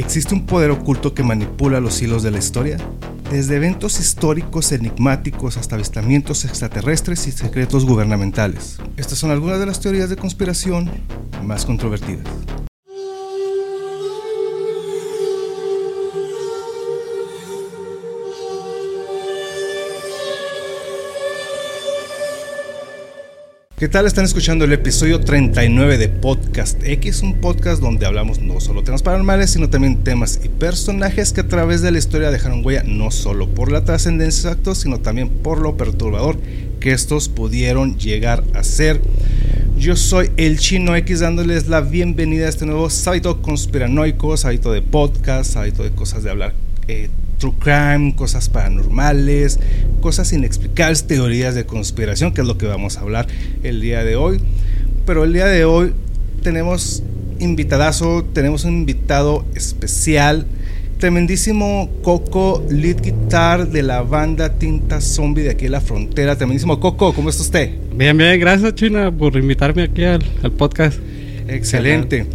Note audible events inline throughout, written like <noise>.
¿Existe un poder oculto que manipula los hilos de la historia? Desde eventos históricos enigmáticos hasta avistamientos extraterrestres y secretos gubernamentales. Estas son algunas de las teorías de conspiración más controvertidas. ¿Qué tal? Están escuchando el episodio 39 de Podcast X, un podcast donde hablamos no solo temas paranormales, sino también temas y personajes que a través de la historia dejaron huella no solo por la trascendencia de actos, sino también por lo perturbador que estos pudieron llegar a ser. Yo soy el Chino X dándoles la bienvenida a este nuevo sábado conspiranoico, sábado de podcast, sábado de cosas de hablar eh, true crime, cosas paranormales, cosas inexplicables, teorías de conspiración, que es lo que vamos a hablar el día de hoy. Pero el día de hoy tenemos invitadazo, tenemos un invitado especial, tremendísimo Coco, lead guitar de la banda Tinta Zombie de aquí en la frontera. Tremendísimo Coco, ¿cómo está usted? Bien, bien, gracias China por invitarme aquí al, podcast. Excelente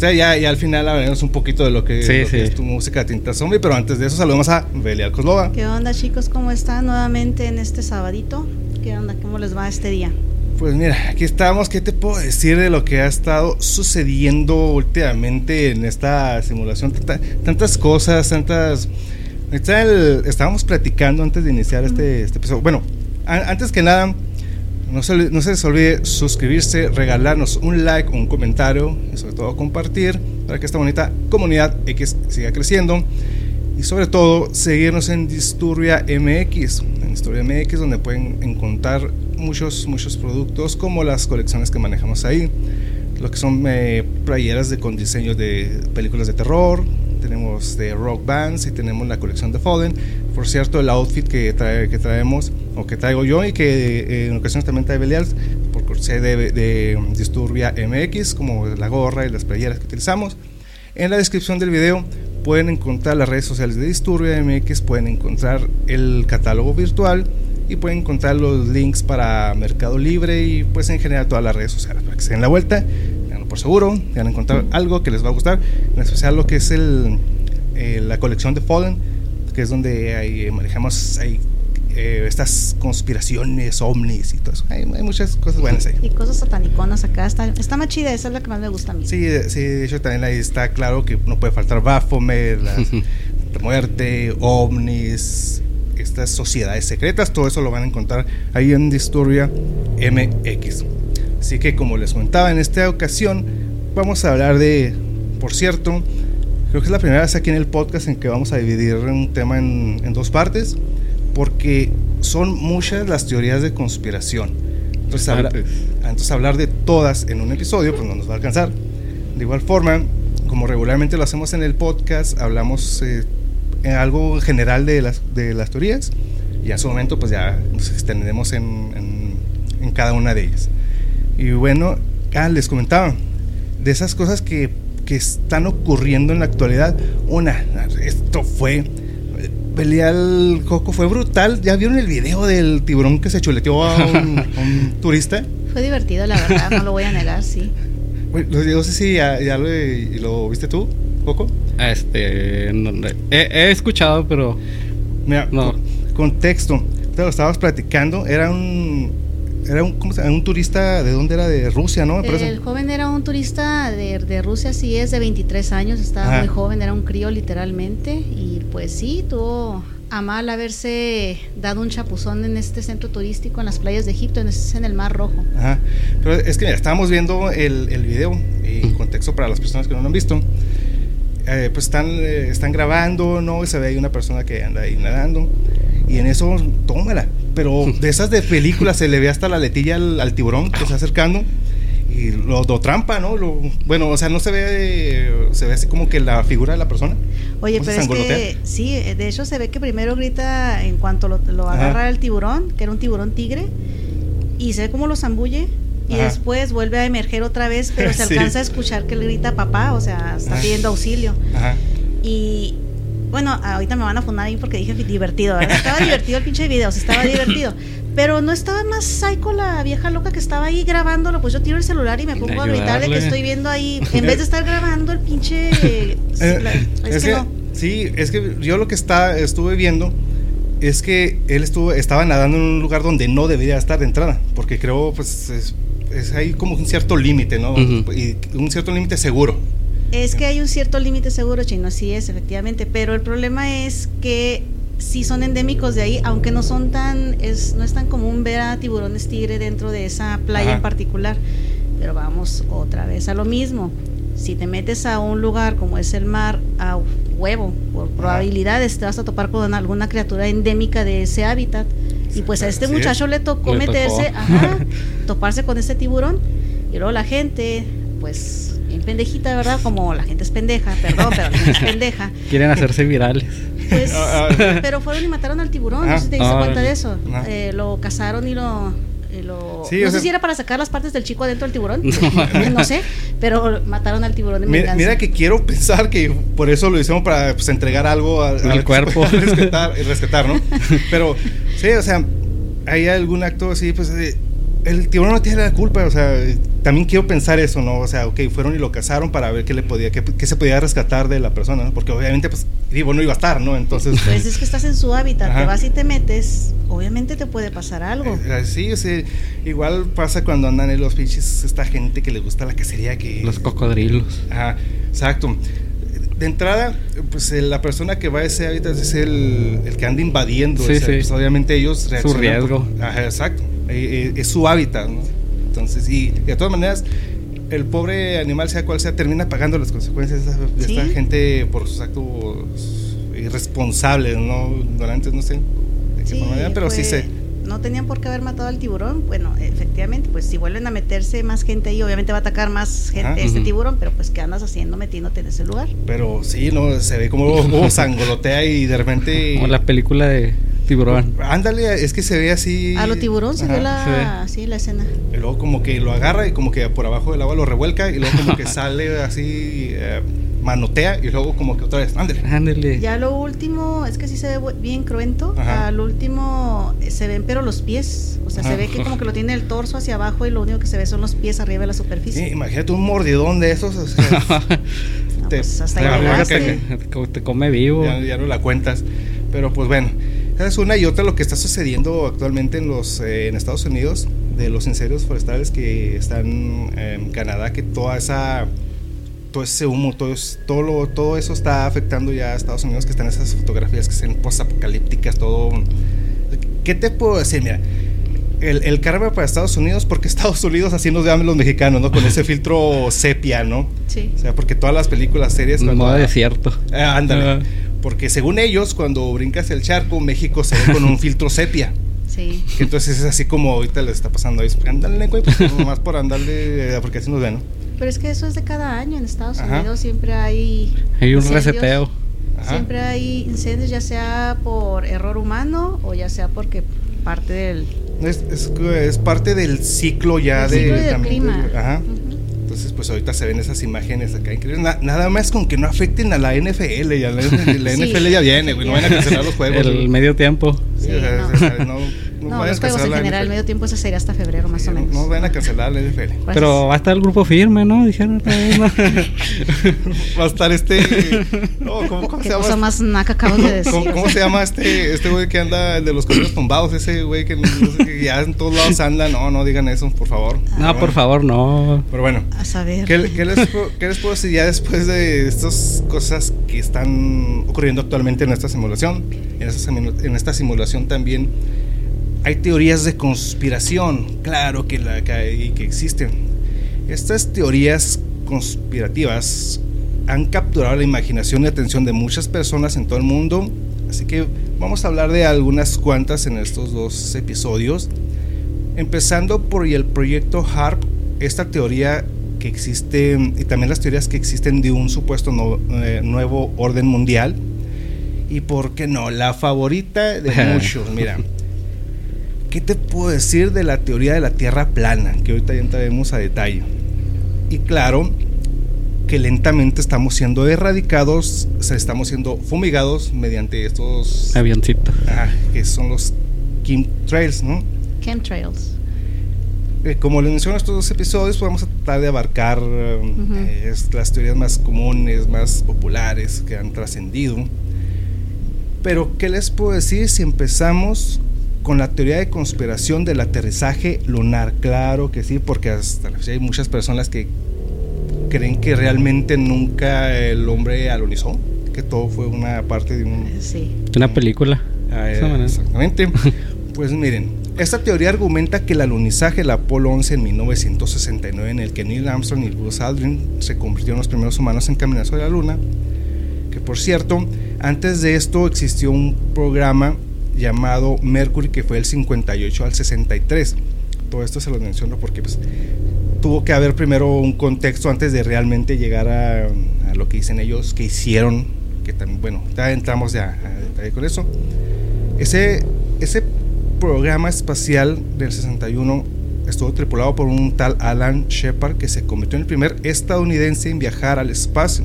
ya, ya al final hablaremos un poquito de lo que, es tu música Tinta Zombie, pero antes de eso saludamos a Belia Kozlova. ¿Qué onda chicos? ¿Cómo están nuevamente en este sabadito? ¿Qué onda? ¿Cómo les va este día? Pues mira, aquí estamos. ¿Qué te puedo decir de lo que ha estado sucediendo últimamente en esta simulación? tantas cosas, tantas... estábamos platicando antes de iniciar este, este episodio. Bueno, antes que nada, no se, no se les olvide suscribirse, regalarnos un like, un comentario y sobre todo compartir para que esta bonita comunidad X siga creciendo. Y sobre todo seguirnos en Disturbia MX, en Disturbia MX donde pueden encontrar muchos, muchos productos como las colecciones que manejamos ahí. Lo que son eh, playeras de, con diseños de películas de terror, tenemos de rock bands y tenemos la colección de Fallen. Por cierto, el outfit que, trae, que traemos o que traigo yo y que eh, en ocasiones también trae Belial, por ser de, de, Disturbia MX, como la gorra y las playeras que utilizamos. En la descripción del video pueden encontrar las redes sociales de Disturbia MX, pueden encontrar el catálogo virtual y pueden encontrar los links para Mercado Libre y pues en general todas las redes sociales para que se den la vuelta por seguro, van a encontrar algo que les va a gustar, en especial lo que es el, eh, la colección de Fallen, que es donde hay, eh, manejamos hay, eh, estas conspiraciones, ovnis y todo eso. Hay, muchas cosas buenas ahí. Y cosas sataniconas acá. Está, está más chida, esa es la que más me gusta a mí. Sí, sí, de hecho también ahí está claro que no puede faltar Baphomet, <laughs> la, muerte, ovnis, estas sociedades secretas, todo eso lo van a encontrar ahí en Disturbia MX. Así que como les comentaba, en esta ocasión vamos a hablar de, por cierto, creo que es la primera vez aquí en el podcast en que vamos a dividir un tema en, dos partes, porque son muchas las teorías de conspiración. Entonces, entonces hablar de todas en un episodio pues no nos va a alcanzar. De igual forma, como regularmente lo hacemos en el podcast, hablamos eh, en algo general de las, de las teorías y a su momento pues ya nos extendemos en, en, en cada una de ellas. Y bueno, ah, les comentaba, de esas cosas que, que están ocurriendo en la actualidad, una, esto fue Belial Coco fue brutal. ¿Ya vieron el video del tiburón que se chuleteó <laughs> a un, turista? Fue divertido, la verdad, no lo voy a negar, sí. Bueno, no sé si ya, lo, viste tú, Coco. Este, he, escuchado, pero... Mira, no. contexto. Te lo estabas platicando, era un, era un, ¿cómo se llama? un turista, ¿de dónde era? De Rusia, ¿no? El joven era un turista de, de Rusia, sí es, de 23 años, estaba muy joven, era un crío literalmente, y pues sí, tuvo a mal haberse dado un chapuzón en este centro turístico en las playas de Egipto, en, en el Mar Rojo. Ajá, pero es que mira, estábamos viendo el, el video, en contexto para las personas que no lo han visto, eh, pues están, eh, están grabando, ¿no? Y se ve ahí una persona que anda ahí nadando, y en eso, tómala, pero de esas de películas se le ve hasta la letilla al, tiburón que se está acercando y lo, trampa, ¿no? Lo, bueno, o sea, no se ve, se ve así como que la figura de la persona. Oye, pero es que sí, de hecho se ve que primero grita en cuanto lo, agarra el tiburón, que era un tiburón tigre, y se ve como lo zambulle. Y después vuelve a emerger otra vez, pero se <laughs> alcanza a escuchar que él grita papá, o sea, está pidiendo auxilio. Ajá. Y, bueno, ahorita me van a fundar ahí porque dije divertido. Estaba divertido el pinche video, estaba divertido. Pero no estaba más psycho la vieja loca que estaba ahí grabándolo. Pues yo tiro el celular y me pongo a gritar de que estoy viendo ahí. <laughs> En vez de estar grabando el pinche. <laughs> Eh, es, que, no. Sí, es que yo lo que está, estuve viendo es que él estuvo, estaba nadando en un lugar donde no debería estar de entrada. Porque creo, pues, es, es hay como un cierto límite, ¿no? Y un cierto límite seguro. Es que hay un cierto límite seguro, chino, así es, efectivamente. Pero el problema es que sí son endémicos de ahí, aunque no son tan, es, no es tan común ver a tiburones tigre dentro de esa playa en particular. Pero vamos otra vez a lo mismo. Si te metes a un lugar como es el mar a huevo, por probabilidades te vas a topar con alguna criatura endémica de ese hábitat. Y pues a este muchacho le tocó meterse, toparse con ese tiburón. Y luego la gente, pues, en pendejita, ¿verdad? Como la gente es pendeja, perdón, pero la gente es pendeja. <laughs> Quieren hacerse virales. Pues, ah, ah. pero fueron y mataron al tiburón, no sé si te diste cuenta de eso. Eh, lo cazaron y lo no sé si era para sacar las partes del chico adentro del tiburón, <laughs> no sé, pero mataron al tiburón en mira, mira, que quiero pensar que por eso lo hicimos para pues, entregar algo al, cuerpo, <laughs> rescatar, rescatar, ¿no? Pero sí, o sea, hay algún acto así, pues el tiburón no tiene la culpa, o sea, también quiero pensar eso, ¿no? O sea, ok, fueron y lo cazaron para ver qué le podía, qué, se podía rescatar de la persona, ¿no? Porque obviamente, pues, vivo no iba a estar, ¿no? Entonces. Pues es que estás en su hábitat, te vas y te metes, obviamente te puede pasar algo. Eh, sí, sí, igual pasa cuando andan en los pinches, esta gente que le gusta la cacería, que. Los cocodrilos. Ajá, exacto. De entrada, pues la persona que va a ese hábitat es el, el que anda invadiendo. Sí, sí. Pues, obviamente ellos reaccionan. Su riesgo. ajá, exacto. Eh, eh, es su hábitat, ¿no? Entonces, y, de todas maneras, el pobre animal, sea cual sea, termina pagando las consecuencias de, esta gente por sus actos irresponsables, ¿no? Ignorantes, no sé de qué manera, pero sí sé. No tenían por qué haber matado al tiburón. Bueno, efectivamente, pues si vuelven a meterse más gente ahí, obviamente va a atacar más gente este tiburón, pero pues ¿qué andas haciendo metiéndote en ese lugar? Pero sí, ¿no? Se ve como, <laughs> como sangolotea y de repente... Como la película de tiburón. Ándale, es que se ve así. A lo tiburón se ve la, sí, la escena. Y luego como que lo agarra y como que por abajo del agua lo revuelca y luego como que <laughs> sale así, eh, manotea y luego como que otra vez, ándale. Ándale. Ya lo último, es que sí se ve bien cruento. Al último eh, se ven pero los pies. O sea, se ve que como que lo tiene el torso hacia abajo y lo único que se ve son los pies arriba de la superficie. Sí, imagínate un mordidón de esos. O sea, <laughs> te, pues hasta te, te, come vivo. Ya, ya no la cuentas. Pero pues bueno es una y otra lo que está sucediendo actualmente en los eh, en Estados Unidos de los incendios forestales que están en Canadá, que toda esa todo ese humo, todo, todo, todo eso está afectando ya a Estados Unidos, que están esas fotografías que son post-apocalípticas, todo... ¿Qué te puedo decir? Mira, el, el karma para Estados Unidos, porque Estados Unidos así nos llaman los mexicanos, ¿no? Con ese filtro sepia, ¿no? Sí. O sea, porque todas las películas, series... Cuando, modo desierto. Eh, ándale. Porque según ellos, cuando brincas el charco, México se ve con un <laughs> filtro sepia. Sí. Que entonces es así como ahorita le está pasando. Ándale, güey, pues, más por andarle, porque así nos ven, ¿no? Pero es que eso es de cada año. En Estados Unidos siempre hay. Hay un reseteo. Siempre hay incendios, ya sea por error humano o ya sea porque parte del. Es, es, parte del ciclo ya el de. Ciclo del clima. ajá. Entonces, pues ahorita se ven esas imágenes acá increíbles. nada más con que no afecten a la NFL. Ya la, NFL ya viene, güey. No van a cancelar los juegos. El medio tiempo. Sí, o sea, no no, los juegos en general, el medio tiempo eso sería hasta febrero más o menos. No van a cancelar la NFL. Pues Pero va a estar el grupo firme, ¿no? Dijeron. <laughs> va a estar este. No, ¿cómo, cómo se llama? cosa más naca acabas de decir. ¿Cómo, se llama este este güey que anda, el de los correos tumbados? Ese güey que, ya en todos lados anda. No, no digan eso, por favor. No, por favor, no. Pero bueno. A saber. ¿qué, qué, les, ¿Qué les puedo decir ya después de estas cosas que están ocurriendo actualmente en esta simulación? En esta, en esta simulación también hay teorías de conspiración, claro que, la, que, que existen. Estas teorías conspirativas han capturado la imaginación y atención de muchas personas en todo el mundo, así que vamos a hablar de algunas cuantas en estos dos episodios. Empezando por el proyecto HARP, esta teoría que existe y también las teorías que existen de un supuesto eh, nuevo orden mundial. Y por qué no, la favorita de <laughs> muchos, mira. ¿Qué te puedo decir de la teoría de la Tierra plana? Que ahorita ya entraremos a detalle. Y claro que lentamente estamos siendo erradicados, o estamos siendo fumigados mediante estos avioncitos. Ah, que son los Kim Trails, ¿no? Chemtrails. Eh, como les menciono en estos dos episodios, vamos a tratar de abarcar eh, las teorías más comunes, más populares que han trascendido. Pero, ¿qué les puedo decir si empezamos con la teoría de conspiración del aterrizaje lunar? Claro que sí, porque hasta la fecha hay muchas personas que creen que realmente nunca el hombre alunizó, que todo fue una parte de un, Sí. Una película. Ah, exactamente. <laughs> pues miren, esta teoría argumenta que el alunizaje del Apolo 11 en 1969, en el que Neil Armstrong y Buzz Aldrin se convirtieron en los primeros humanos en caminar sobre la Luna, que por cierto, antes de esto existió un programa llamado Mercury que fue del 58 al 63. Todo esto se lo menciono porque pues, tuvo que haber primero un contexto antes de realmente llegar a, a lo que dicen ellos que hicieron, que también, bueno, ya entramos ya a detalle con eso. Ese, ese programa espacial del 61 estuvo tripulado por un tal Alan Shepard que se convirtió en el primer estadounidense en viajar al espacio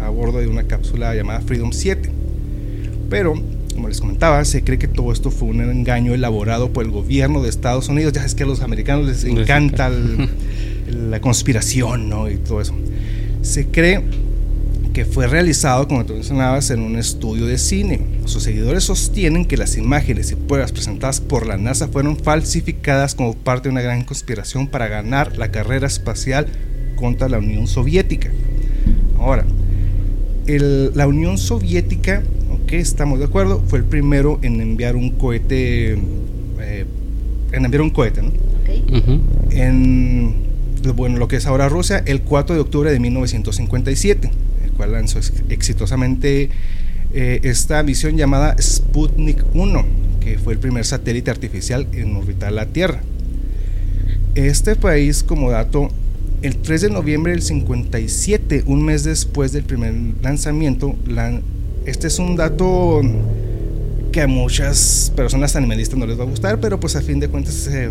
a bordo de una cápsula llamada Freedom 7. Pero, como les comentaba, se cree que todo esto fue un engaño elaborado por el gobierno de Estados Unidos. Ya es que a los americanos les encanta <laughs> el- la conspiración ¿no? y todo eso. Se cree que fue realizado, como tú mencionabas, en un estudio de cine. Sus seguidores sostienen que las imágenes y pruebas presentadas por la NASA fueron falsificadas como parte de una gran conspiración para ganar la carrera espacial contra la Unión Soviética. Ahora, el- la Unión Soviética, estamos de acuerdo, fue el primero en enviar un cohete, eh, en enviar un cohete, ¿no? En bueno, lo que es ahora Rusia el 4 de octubre de 1957, el cual lanzó ex- exitosamente eh, esta misión llamada Sputnik 1, que fue el primer satélite artificial en orbitar la Tierra. Este país, como dato, el 3 de noviembre del 57, un mes después del primer lanzamiento, lan- este es un dato que a muchas personas animalistas no les va a gustar, pero pues a fin de cuentas se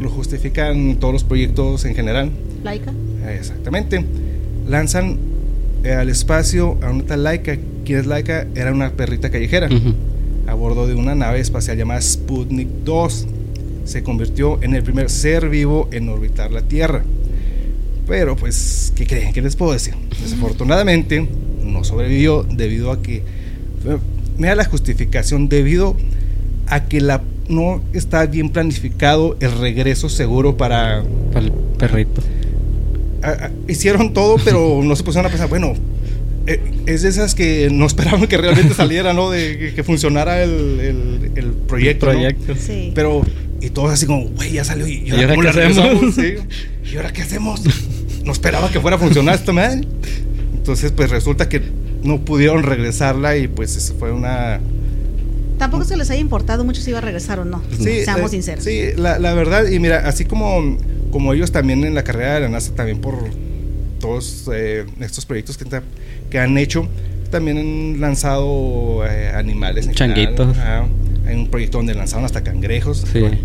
lo justifican todos los proyectos en general. Laika. Exactamente. Lanzan eh, al espacio a una tal Laika. ¿Quién es Laika? Era una perrita callejera Ujú. a bordo de una nave espacial llamada Sputnik 2. Se convirtió en el primer ser vivo en orbitar la Tierra. Pero pues, ¿qué creen? ¿Qué les puedo decir? Desafortunadamente no sobrevivió debido a que... Mira la justificación, debido a que la, no está bien planificado el regreso seguro para... Para el perrito. a- a- hicieron todo, pero <laughs> no se pusieron a pensar, bueno, eh, es de esas que no esperaban que realmente saliera, ¿no? De que, funcionara el, el- el proyecto. ¿no? proyecto. Sí. Pero, y todos así como, güey, ya salió. ¿Y, ¿Y ahora cómo qué hacemos? <laughs> Sí. ¿Y ahora qué hacemos? No esperaba que fuera a funcionar esta madre. Entonces, pues resulta que no pudieron regresarla y pues eso fue una... Tampoco se les haya importado mucho si iba a regresar o no. Seamos eh, sinceros. Sí, la, la verdad, y mira, así como, como ellos también en la carrera de la NASA, también por todos eh, estos proyectos que, han hecho, también han lanzado eh, animales. en general. Changuitos. Hay un proyecto donde lanzaron hasta cangrejos. Sí. Bueno,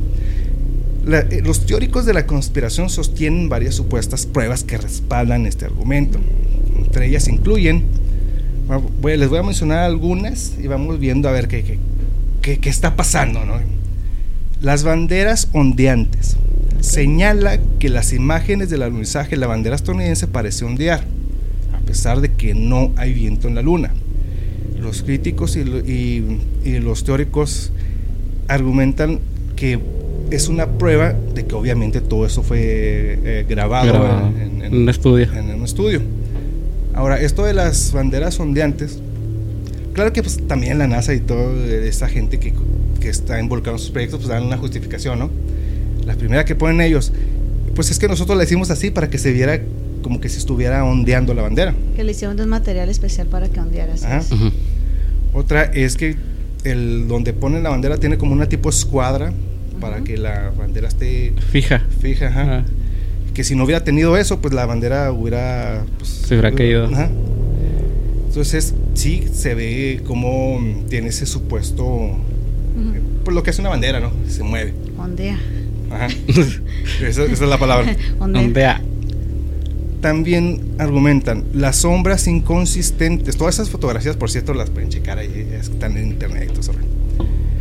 la- eh, los teóricos de la conspiración sostienen varias supuestas pruebas que respaldan este argumento. Entre ellas incluyen, voy- les voy a mencionar algunas y vamos viendo a ver qué, qué, qué- qué está pasando. ¿no? Las banderas ondeantes. Señala que las imágenes del alunizaje de la bandera estadounidense parece ondear, a pesar de que no hay viento en la luna. Los críticos y, lo- y- y los teóricos argumentan que es una prueba de que obviamente todo eso fue eh, grabado, Grabado en un estudio. en un estudio. Ahora, esto de las banderas ondeantes, claro que pues también la NASA y toda esa gente que, que está involucrada en sus proyectos pues dan una justificación, ¿no? La primera que ponen ellos, pues es que nosotros la hicimos así para que se viera como que se estuviera ondeando la bandera. Que le hicieron de un material especial para que ondeara. así. Otra es que el donde ponen la bandera tiene como una tipo escuadra para que la bandera esté Fija. fija, ajá. Ah, que si no hubiera tenido eso, pues la bandera hubiera pues, Se hubiera caído. Ajá. Entonces, sí se ve como tiene ese supuesto Ujú. pues lo que hace una bandera, ¿no? Se mueve. Ondea. Ajá. <laughs> esa, esa es la palabra. Ondea. ondea. También argumentan las sombras inconsistentes. Todas esas fotografías, por cierto, las pueden checar ahí, están en internet y todo eso.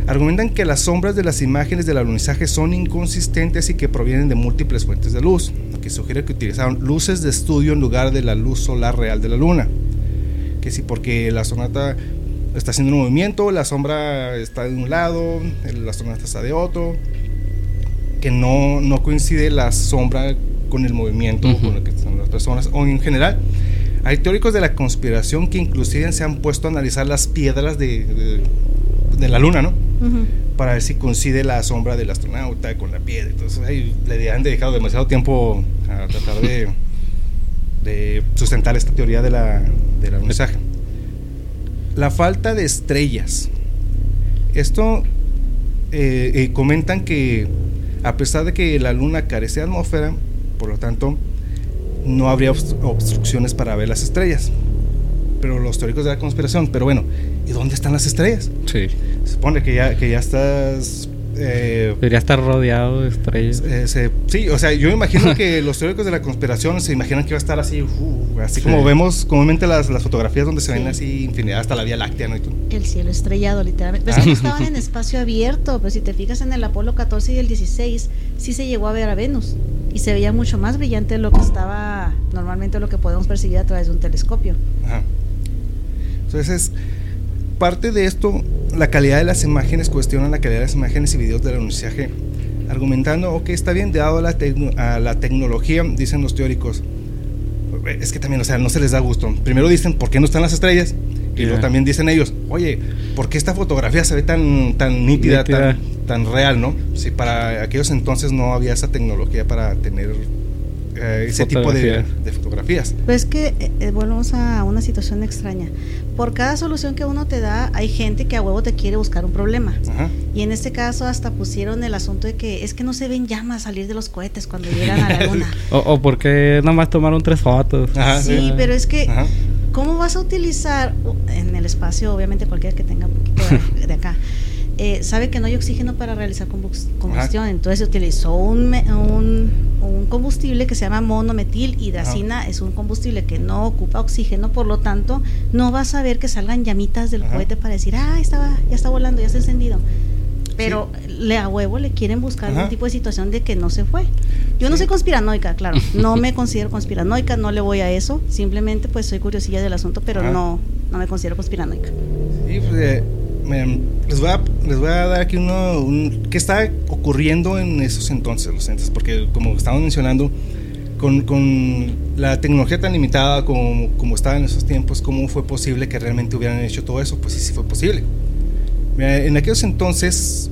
Argumentan que las sombras de las imágenes del alunizaje son inconsistentes y que provienen de múltiples fuentes de luz, lo que sugiere que utilizaron luces de estudio en lugar de la luz solar real de la luna. Que sí, porque la sonata está haciendo un movimiento, la sombra está de un lado, la astronauta está de otro, que no, no coincide la sombra con el movimiento con lo que están las personas, o en general. Hay teóricos de la conspiración que inclusive se han puesto a analizar las piedras de, de, la luna, ¿no? Para ver si coincide la sombra del astronauta con la piedra. Entonces ahí le han dedicado demasiado tiempo a tratar de, de sustentar esta teoría de la, del mensaje. La falta de estrellas. Esto eh, eh, comentan que a pesar de que la luna carece de atmósfera, por lo tanto, no habría obstrucciones para ver las estrellas. Pero los teóricos de la conspiración, pero bueno, ¿y dónde están las estrellas? Sí. Se supone que ya, que ya estás eh, Debería estar rodeado de estrellas. Eh, sí, o sea, yo imagino que <laughs> los teóricos de la conspiración se imaginan que va a estar así, uh, así como vemos comúnmente las, las fotografías donde se ven así infinidad hasta la Vía Láctea, ¿no? El cielo estrellado, literalmente. Ves que no estaban en espacio abierto, pero si te fijas en el Apolo 14 y el 16, sí se llegó a ver a Venus y se veía mucho más brillante de lo que estaba normalmente lo que podemos percibir a través de un telescopio. Ajá. Entonces, parte de esto, la calidad de las imágenes cuestionan la calidad de las imágenes y videos del anunciaje, argumentando, que está bien, dado la, a la tecnología, dicen los teóricos. Es que también, o sea, no se les da gusto. Primero dicen, ¿por qué no están las estrellas? Y luego también dicen ellos, oye, ¿por qué esta fotografía se ve tan, tan nítida, Tan, tan real, no? Si para aquellos entonces no había esa tecnología para tener eh, ese tipo de, fotografías. Pues que eh, eh, volvemos a una situación extraña. Por cada solución que uno te da, hay gente que a huevo te quiere buscar un problema. Y en este caso hasta pusieron el asunto de que es que no se ven llamas salir de los cohetes cuando llegan a la <laughs> luna. o, o, porque nada más tomaron tres fotos. sí, pero es que... ¿Cómo vas a utilizar en el espacio, obviamente cualquiera que tenga un poquito de <laughs> acá, eh, sabe que no hay oxígeno para realizar combustión, entonces se utilizó un, un, combustible que se llama monometil hidracina, es un combustible que no ocupa oxígeno, por lo tanto no vas a ver que salgan llamitas del cohete para decir, ah, estaba, ya está volando, ya está encendido. Pero le a huevo le quieren buscar algún tipo de situación de que no se fue. Yo no soy conspiranoica, claro, <laughs> no me considero conspiranoica, no le voy a eso, simplemente pues soy curiosilla del asunto, pero no, no me considero conspiranoica. Sí, pues, eh, les, voy a, les voy a dar aquí uno, un, qué está ocurriendo en esos entonces, los entes, porque como estamos mencionando, con, con, la tecnología tan limitada como, como estaba en esos tiempos, ¿cómo fue posible que realmente hubieran hecho todo eso? Pues sí, sí fue posible. en aquellos entonces,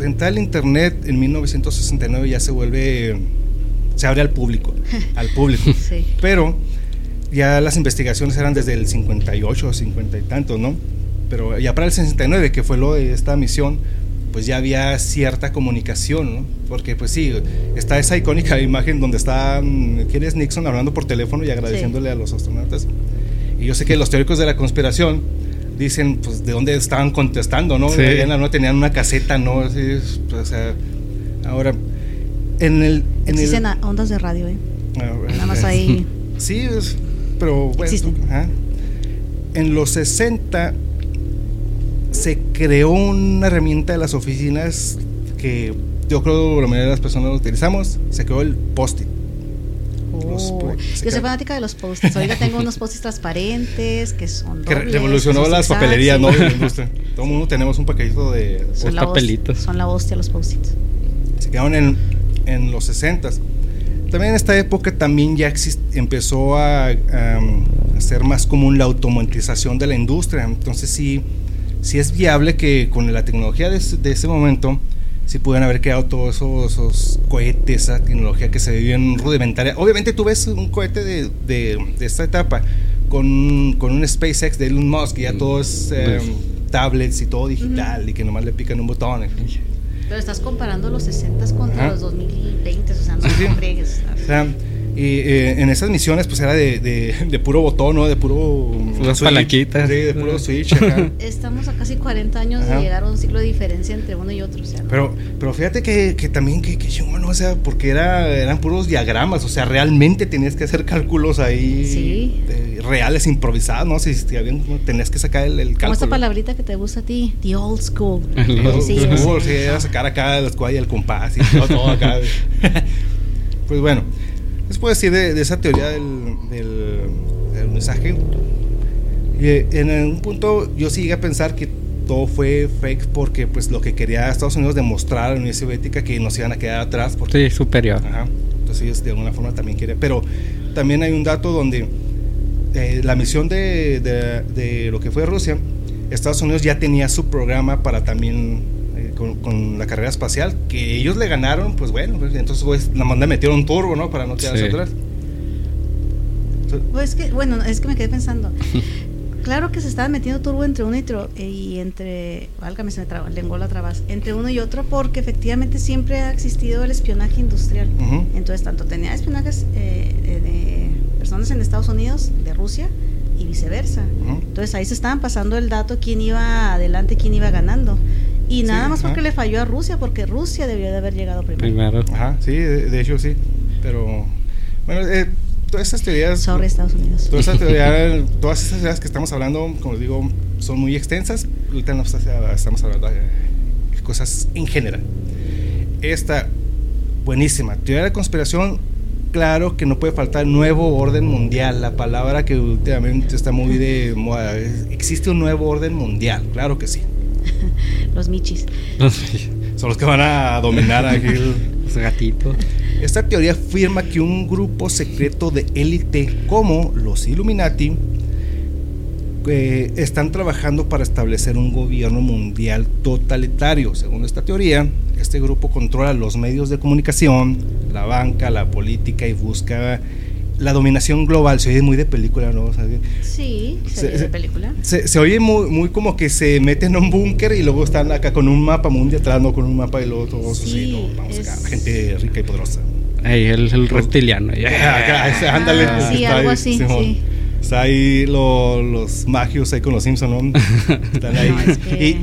entrar al Internet en 1969 ya se vuelve, se abre al público, <laughs> al público. Pero ya las investigaciones eran desde el 58 o 50 y tantos, ¿no? Pero ya para el 69, que fue lo de esta misión, pues ya había cierta comunicación, ¿no? Porque pues sí, está esa icónica <laughs> imagen donde está, ¿quién es Nixon hablando por teléfono y agradeciéndole a los astronautas? Y yo sé que los teóricos de la conspiración dicen, pues, de dónde estaban contestando, ¿no? no tenían una caseta, ¿no? Así, pues, o sea, ahora, en el... En Existen ondas de radio, ¿eh? Ah, Nada más ahí... <laughs> Sí, pero bueno... En los 60 se creó una herramienta de las oficinas que yo creo que la mayoría de las personas lo utilizamos. Se creó el post-it. Oh, yo soy fanática de los post-its. Ahorita tengo unos post-its transparentes que son. Que revolucionó las papelerías, ¿no? Todo el mundo tenemos un paquetito de son papelitos. son la hostia los post-its. Se quedaron en, en los 60 También en esta época también ya empezó a, a, a, ser más común la automatización de la industria. Entonces sí si es viable que con la tecnología de, ese momento si pudieran haber creado todos esos, cohetes, esa tecnología que se ve bien rudimentaria. Obviamente tú ves un cohete de, de, esta etapa con, con, un SpaceX de Elon Musk, y ya todo es em, tablets y todo digital y que nomás le pican un botón. Pero estás comparando los 60 contra los 2020, o sea, no sí, Y eh, en esas misiones, pues era de, de, puro botón, ¿no? De puro. Las palanquitas. Sí, de puro switch. <laughs> Estamos a casi 40 años de llegar a un ciclo de diferencia entre uno y otro. O sea, pero, pero fíjate que, que también, que, que bueno, o sea, porque era, eran puros diagramas, o sea, realmente tenías que hacer cálculos ahí reales, improvisados, ¿no? Si, si habían, tenías que sacar el, el cálculo. Como esa palabrita que te gusta a ti, the old school. <laughs> sí, school, sí, era sacar acá la escuadra y el compás y todo, todo acá. <laughs> pues bueno. Les puedo decir de, esa teoría del, del, mensaje. Y eh, en un punto yo sí llegué a pensar que todo fue fake porque pues lo que quería Estados Unidos demostrar a la Unión Soviética que nos iban a quedar atrás. Porque, sí, superior. Ajá, entonces de alguna forma también quiere. Pero también hay un dato donde eh, la misión de, de, de, lo que fue Rusia, Estados Unidos ya tenía su programa para también con, la carrera espacial, que ellos le ganaron, pues bueno, pues, entonces pues, nada más le metieron un turbo, ¿no? Para no quedarse atrás. Pues que, bueno, es que me quedé pensando. <laughs> claro que se estaba metiendo turbo entre uno y, otro y entre, válgame, se me traba, lengua la trabas, entre uno y otro porque efectivamente siempre ha existido el espionaje industrial. Entonces, tanto tenía espionajes eh, de personas en Estados Unidos, de Rusia, y viceversa. Entonces ahí se estaban pasando el dato quién iba adelante, quién iba ganando. Y nada más porque le falló a Rusia, porque Rusia debió de haber llegado primero. Primero. Ajá, sí, de, hecho sí. Pero, bueno, eh, todas estas teorías... Sobre Estados Unidos. Todas esas <laughs> teorías, todas esas teorías que estamos hablando, como les digo, son muy extensas. Ahorita no estamos hablando de cosas en general. Esta, buenísima. Teoría de conspiración, claro que no puede faltar nuevo orden mundial. La palabra que últimamente está muy de moda. Existe un nuevo orden mundial, claro que sí. <laughs> los michis. <laughs> Son los que van a dominar aquí <laughs> los gatitos. Esta teoría afirma que un grupo secreto de élite como los Illuminati eh, están trabajando para establecer un gobierno mundial totalitario. Según esta teoría, este grupo controla los medios de comunicación, la banca, la política y busca la dominación global se oye muy de película, ¿no? sí, se, oye de película. Se, oye muy, muy, como que se meten en un búnker y luego están acá con un mapa mundial atrás, ¿no? Con un mapa y luego todos sí, vamos acá, gente rica y poderosa. Ahí, el, el reptiliano. <laughs> ándale. sí, algo así, sí. Está ahí los magios ahí con los Simpsons, ¿no? <laughs> Están ahí. y,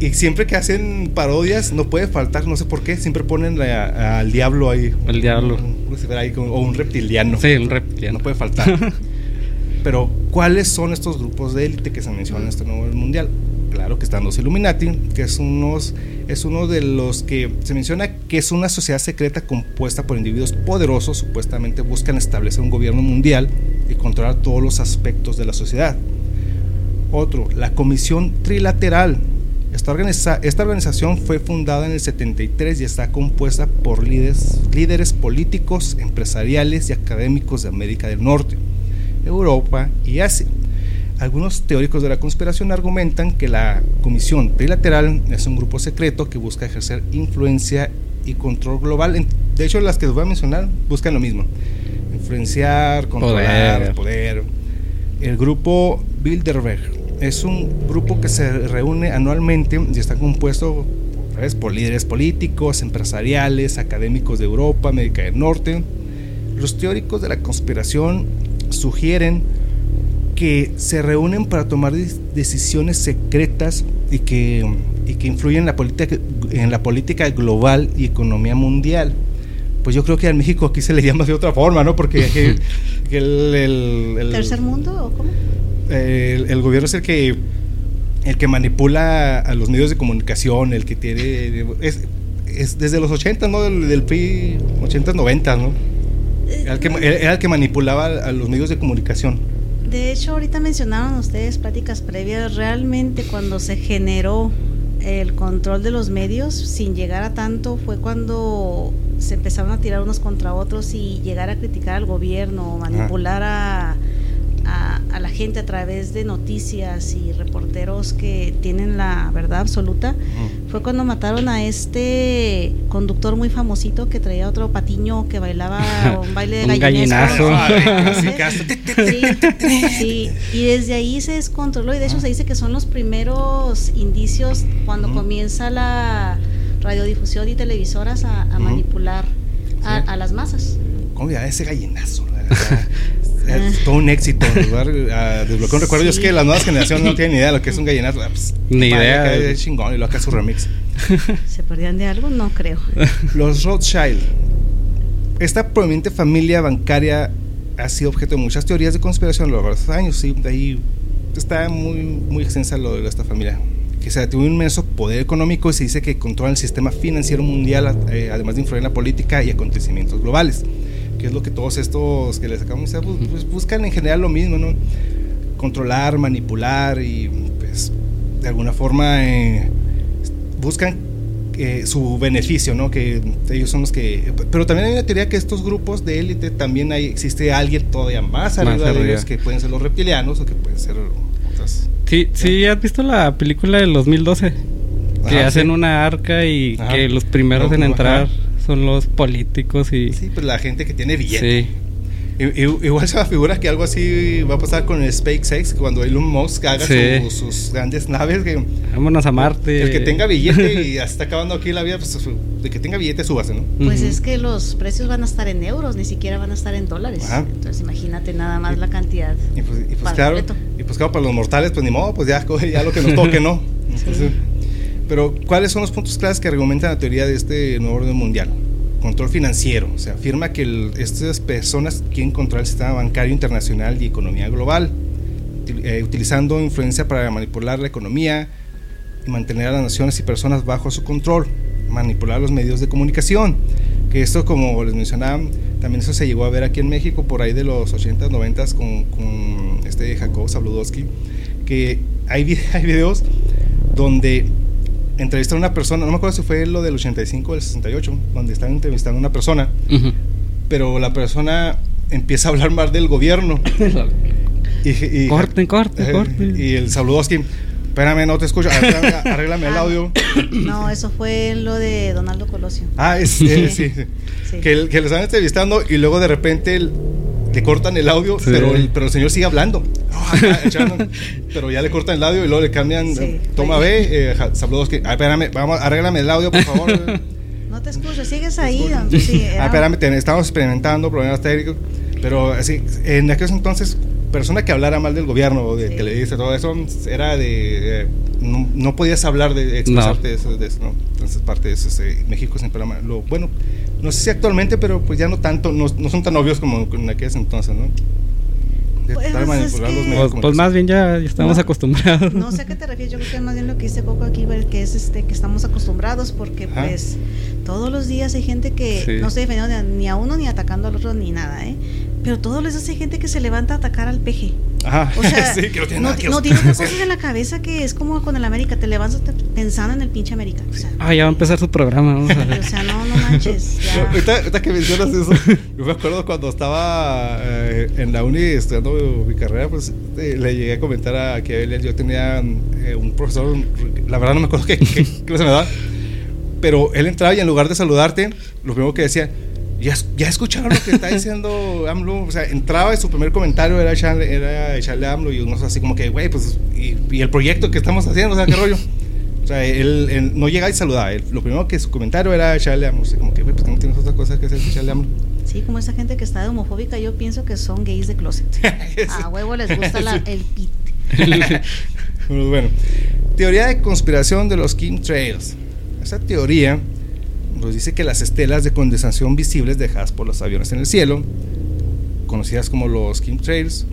y siempre que hacen parodias, no puede faltar, no sé por qué, siempre ponen al diablo ahí. El diablo. o un reptiliano. Sí, un reptiliano. No puede faltar. <laughs> Pero, ¿cuáles son estos grupos de élite que se mencionan en este nuevo mundial? Claro que están los Illuminati, que es, unos, es uno de los que se menciona que es una sociedad secreta compuesta por individuos poderosos, supuestamente buscan establecer un gobierno mundial y controlar todos los aspectos de la sociedad. Otro, la Comisión Trilateral, esta, esta, organización fue fundada en el 73 y está compuesta por líderes, líderes políticos, empresariales y académicos de América del Norte, Europa y Asia. Algunos teóricos de la conspiración argumentan que la Comisión Trilateral es un grupo secreto que busca ejercer influencia y control global. De hecho, las que les voy a mencionar buscan lo mismo. Influenciar, controlar, poder. poder. El grupo Bilderberg es un grupo que se reúne anualmente y está compuesto por líderes políticos, empresariales, académicos de Europa, América del Norte. Los teóricos de la conspiración sugieren que se reúnen para tomar decisiones secretas y que, y que influyen en la, política, en la política global y economía mundial. Pues yo creo que en México aquí se le llama de otra forma, ¿no? Porque <laughs> el, el, ¿Tercer mundo o cómo? El, gobierno es el que el que manipula a los medios de comunicación, el que tiene es, es desde los 80, ¿no? Del, del PRI 80 90, ¿no? Era el, que, era el que manipulaba a los medios de comunicación. De hecho, ahorita mencionaron ustedes pláticas previas, realmente cuando se generó el control de los medios sin llegar a tanto fue cuando se empezaron a tirar unos contra otros y llegar a criticar al gobierno, manipular a a, la gente a través de noticias y reporteros que tienen la verdad absoluta, fue cuando mataron a este conductor muy famosito que traía otro patiño que bailaba <laughs> un baile de gallinazo. sí, y desde ahí se descontroló y de hecho se dice que son los primeros indicios cuando comienza la radiodifusión y televisoras a, manipular a, las masas. ¿cómo ese gallinazo? <laughs> todo un éxito. Lugar, a desbloquear un recuerdo. Yo es que las nuevas generaciones no tienen ni idea de lo que es un gallinazo. Pues, ni idea. Es chingón y lo acá su remix. <laughs> ¿Se perdían de algo? No creo. <laughs> Los Rothschild. Esta prominente familia bancaria ha sido objeto de muchas teorías de conspiración a lo largo de los años. Sí, de ahí está muy, muy extensa lo de esta familia. Que se tiene un inmenso poder económico y se dice que controla el sistema financiero mundial, eh, además de influir en la política y acontecimientos globales que es lo que todos estos que les sacamos, pues, pues, buscan en general lo mismo, ¿no? Controlar, manipular y pues de alguna forma eh, buscan eh, su beneficio, ¿no? Que ellos son los que... Pero también hay una teoría que estos grupos de élite también hay, existe alguien todavía más arriba, de ellos que pueden ser los reptilianos o que pueden ser otras... Sí, sí, ¿has visto la película del 2012? Que hacen una arca y que los primeros en entrar son los políticos y... Sí, pues la gente que tiene billete. Sí. Igual se me figura que algo así va a pasar con el SpaceX cuando Elon Musk haga sus grandes naves. Que, Vámonos a Marte. El que tenga billete <laughs> y ya está acabando aquí la vida, pues de que tenga billete súbase, ¿no? Pues es que los precios van a estar en euros, ni siquiera van a estar en dólares. Entonces imagínate nada más la cantidad. Y pues, y pues claro, y pues claro, para los mortales, pues ni modo, pues ya, <laughs> ya lo que nos toque, ¿no? Entonces, pero, ¿cuáles son los puntos claves que argumentan la teoría de este nuevo orden mundial? Control financiero. O sea, afirma que estas personas quieren controlar el sistema bancario internacional y economía global, eh, utilizando influencia para manipular la economía y mantener a las naciones y personas bajo su control, manipular los medios de comunicación. Que esto, como les mencionaba, también eso se llegó a ver aquí en México por ahí de los 80s, 90s con, este Jacob Sabludowski, que <laughs> hay videos donde entrevistar a una persona, no me acuerdo si fue lo del 85 o el 68, donde están entrevistando a una persona, pero la persona empieza a hablar mal del gobierno. <laughs> y, corten, corten, corten. Y el Saludowski, espérame, no te escucho, <laughs> arréglame, el audio. No, eso fue lo de Donaldo Colosio. Ah, es, <laughs> sí, sí. Que, que le están entrevistando y luego de repente el, le cortan el audio, pero, el, pero el señor sigue hablando. <laughs> pero ya le cortan el audio y luego le cambian, toma B, eh, saludos que, ah, espérame, vamos, arréglame el audio, por favor. <laughs> no te escucho, sigues ahí. Sí, ah, espérame, estamos experimentando problemas técnicos, pero así, en aquellos entonces, persona que hablara mal del gobierno o de Televisa, todo eso, era de, no, podías hablar de expresarte de, eso, de eso, ¿no? Entonces, parte de eso, México siempre lo, bueno, no sé si actualmente, pero pues ya no tanto, no, no son tan obvios como en aquellos entonces, ¿no? Pues, pues, pues, más bien ya, estamos acostumbrados. No sé a qué te refieres, yo creo que es más bien lo que dice Coco aquí, que es este que estamos acostumbrados porque pues todos los días hay gente que no se defendiendo ni a uno ni atacando al otro ni nada, ¿eh? Pero todos los días hay gente que se levanta a atacar al peje. Ajá. O sea, <laughs> sí, que no tiene, no, no tiene <laughs> en la cabeza que es como con el América, te levantas pensando en el pinche América. O sea, ah, ya va a empezar su programa. Vamos a ver. o sea, no, no manches. <laughs> Ya. Ahorita, que mencionas eso, yo me acuerdo cuando estaba eh, en la uni estudiando mi carrera, pues eh, le llegué a comentar a que yo tenía eh, un profesor, la verdad no me acuerdo qué, qué clase me da, pero él entraba y en lugar de saludarte, lo primero que decía, ya, ya escucharon lo que está diciendo <laughs> AMLO. O sea, entraba y su primer comentario era echarle, era echarle a AMLO y uno así como que, güey, pues, y, el proyecto que estamos haciendo, o sea, qué rollo. O sea, él, no llega y saluda. lo primero que su comentario era echarle a AMLO. O sea, como que, güey, pues no tienes otras cosas que hacer echarle a AMLO. Sí, como esa gente que está de homofóbica, yo pienso que son gays de closet. <laughs> a huevo les gusta la, el pit. <laughs> bueno, teoría de conspiración de los Kim Trails. Esa teoría nos dice que las estelas de condensación visibles dejadas por los aviones en el cielo, conocidas como los chemtrails,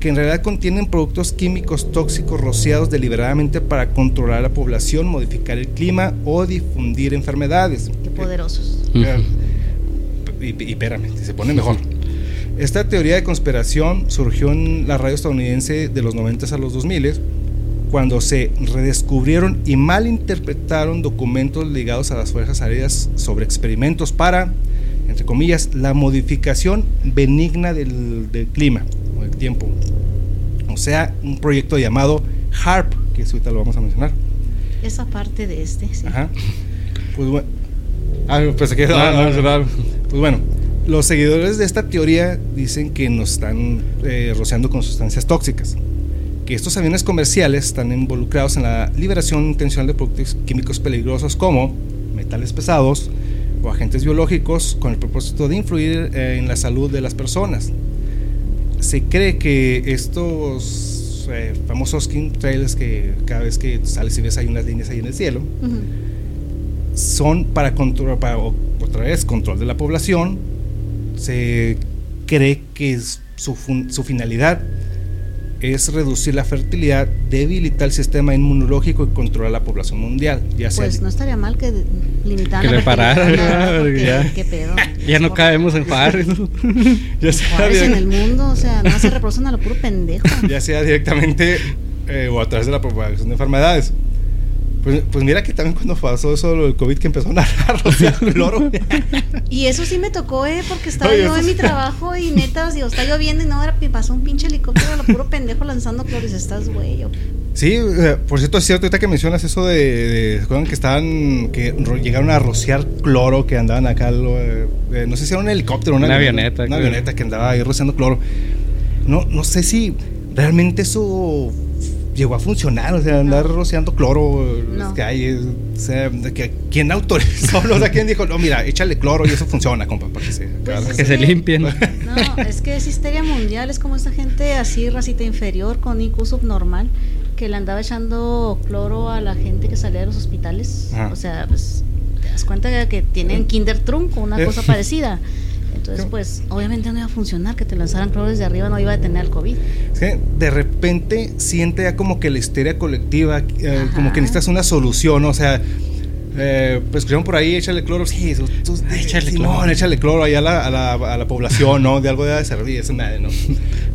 que en realidad contienen productos químicos tóxicos rociados deliberadamente para controlar la población, modificar el clima o difundir enfermedades. Qué poderosos. Y, y, espérame, se pone mejor. Esta teoría de conspiración surgió en la radio estadounidense de los 90 a los 2000 cuando se redescubrieron y malinterpretaron documentos ligados a las Fuerzas Aéreas sobre experimentos para, entre comillas, la modificación benigna del, clima o del tiempo. O sea, un proyecto llamado HARP, que ahorita lo vamos a mencionar. Esa parte de este, sí. Ajá. Pues bueno. Ah, pues, que, ah, pues bueno, los seguidores de esta teoría dicen que nos están eh, rociando con sustancias tóxicas estos aviones comerciales están involucrados en la liberación intencional de productos químicos peligrosos como metales pesados, o agentes biológicos con el propósito de influir eh, en la salud de las personas. Se cree que estos eh, famosos trails que cada vez que sales y ves hay unas líneas ahí en el cielo, son para, control, para otra vez control de la población. Se cree que su, su finalidad es reducir la fertilidad, debilitar el sistema inmunológico y controlar la población mundial. Ya pues no estaría mal que limitaran que <laughs> ya, ¿qué pedo? ya no caemos en Juárez. <laughs> ya sea en el mundo, o sea, no se reproducen a lo puro pendejo. <laughs> ya sea directamente eh, o a través de la propagación de enfermedades. Pues, pues, mira que también cuando pasó eso del COVID que empezó a rociar cloro. <laughs> y eso sí me tocó, ¿eh? Porque estaba yo en mi trabajo y neta, digo, está lloviendo y no, era, pasó un pinche helicóptero, lo puro pendejo lanzando cloro y dices, estás güey. Sí, por cierto, es cierto, ahorita que mencionas eso de, de que estaban, que llegaron a rociar cloro, que andaban acá, eh, no sé si era un helicóptero, una, una avioneta. Una avioneta que andaba ahí rociando cloro. No, no sé si realmente eso llegó a funcionar, o sea, andar rociando cloro en las calles, o sea, que, ¿quién autorizó? <laughs> o sea, ¿quién dijo, no, mira, échale cloro y eso funciona, compa, para que se, pues que se limpien? No, es que es histeria mundial, es como esta gente así, racita inferior, con IQ subnormal, que le andaba echando cloro a la gente que salía de los hospitales, o sea, pues, te das cuenta que tienen Kinder Trunk o una eh. cosa parecida. Entonces, pues, obviamente no iba a funcionar que te lanzaran cloro desde arriba, no iba a detener el COVID. De repente siente ya como que la histeria colectiva, eh, como que necesitas una solución, o sea, eh, pues escucharon por ahí, échale cloro, sí, échale cloro. échale cloro ahí a la, a la, a la población, ¿no? De algo de servir, eso nada, ¿no?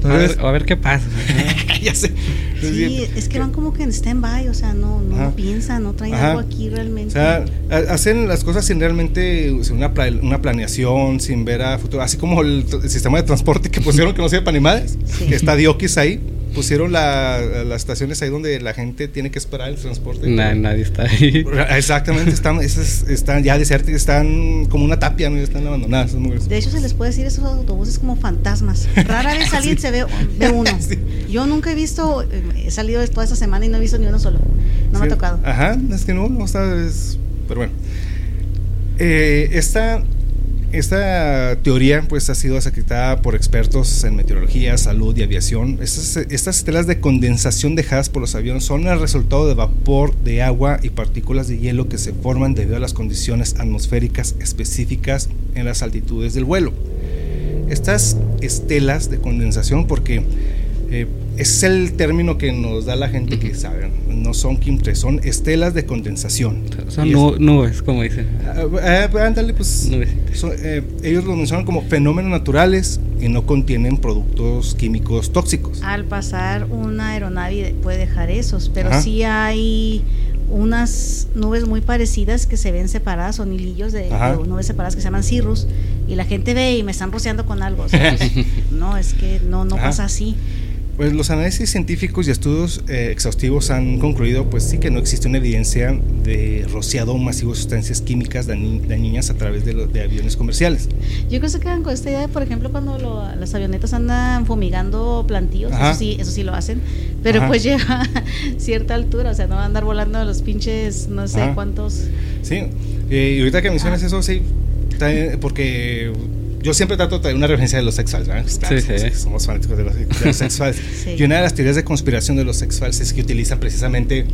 a, ver, a ver qué pasa. <laughs> ya sé. Sí, es que van como que en stand-by, o sea, no, no piensan, no traen algo aquí realmente. O sea, hacen las cosas sin realmente una, una planeación, sin ver a futuro, así como el, sistema de transporte que <laughs> pusieron que no sirve para animales, que está Diokis ahí pusieron las estaciones ahí donde la gente tiene que esperar el transporte. nadie está ahí. <laughs> Exactamente, están, están ya desérticas, están como una tapia, ¿no? están abandonadas. De hecho, se les puede decir esos autobuses como fantasmas. Rara vez <laughs> alguien se ve, ve uno. <laughs> Yo nunca he visto, he salido toda esta semana y no he visto ni uno solo. No me ha tocado. Ajá, es que no, no sabes. Pero bueno. Eh, esta esta teoría pues ha sido aceptada por expertos en meteorología, salud y aviación. Estas, estelas de condensación dejadas por los aviones son el resultado de vapor de agua y partículas de hielo que se forman debido a las condiciones atmosféricas específicas en las altitudes del vuelo. Estas estelas de condensación, porque eh, es el término que nos da la gente que sabe, no son chemtrails, son estelas de condensación. Son nubes, como dicen. Ah, ah, ándale, pues eh, ellos lo mencionan como fenómenos naturales y no contienen productos químicos tóxicos. Al pasar una aeronave puede dejar esos, pero sí hay unas nubes muy parecidas que se ven separadas, son hilillos de, nubes separadas que se llaman cirrus, y la gente ve y me están rociando con algo. <laughs> no, es que no, no pasa así. Pues los análisis científicos y estudios eh, exhaustivos han concluido, pues sí que no existe una evidencia de rociado masivo de sustancias químicas dañinas a través de, de aviones comerciales. Yo creo que se quedan con esta idea, de, por ejemplo, cuando las avionetas andan fumigando plantíos, eso sí, eso sí lo hacen, pero pues <laughs> lleva cierta altura, o sea, no van a andar volando los pinches, no sé cuántos. Sí, eh, y ahorita que mencionas eso, sí, porque yo siempre trato de traer una referencia de los sexuales, ¿verdad? Sí, sí. Somos, fanáticos de los, <laughs> sexuales. Y una de las teorías de conspiración de los sexuales es que utilizan precisamente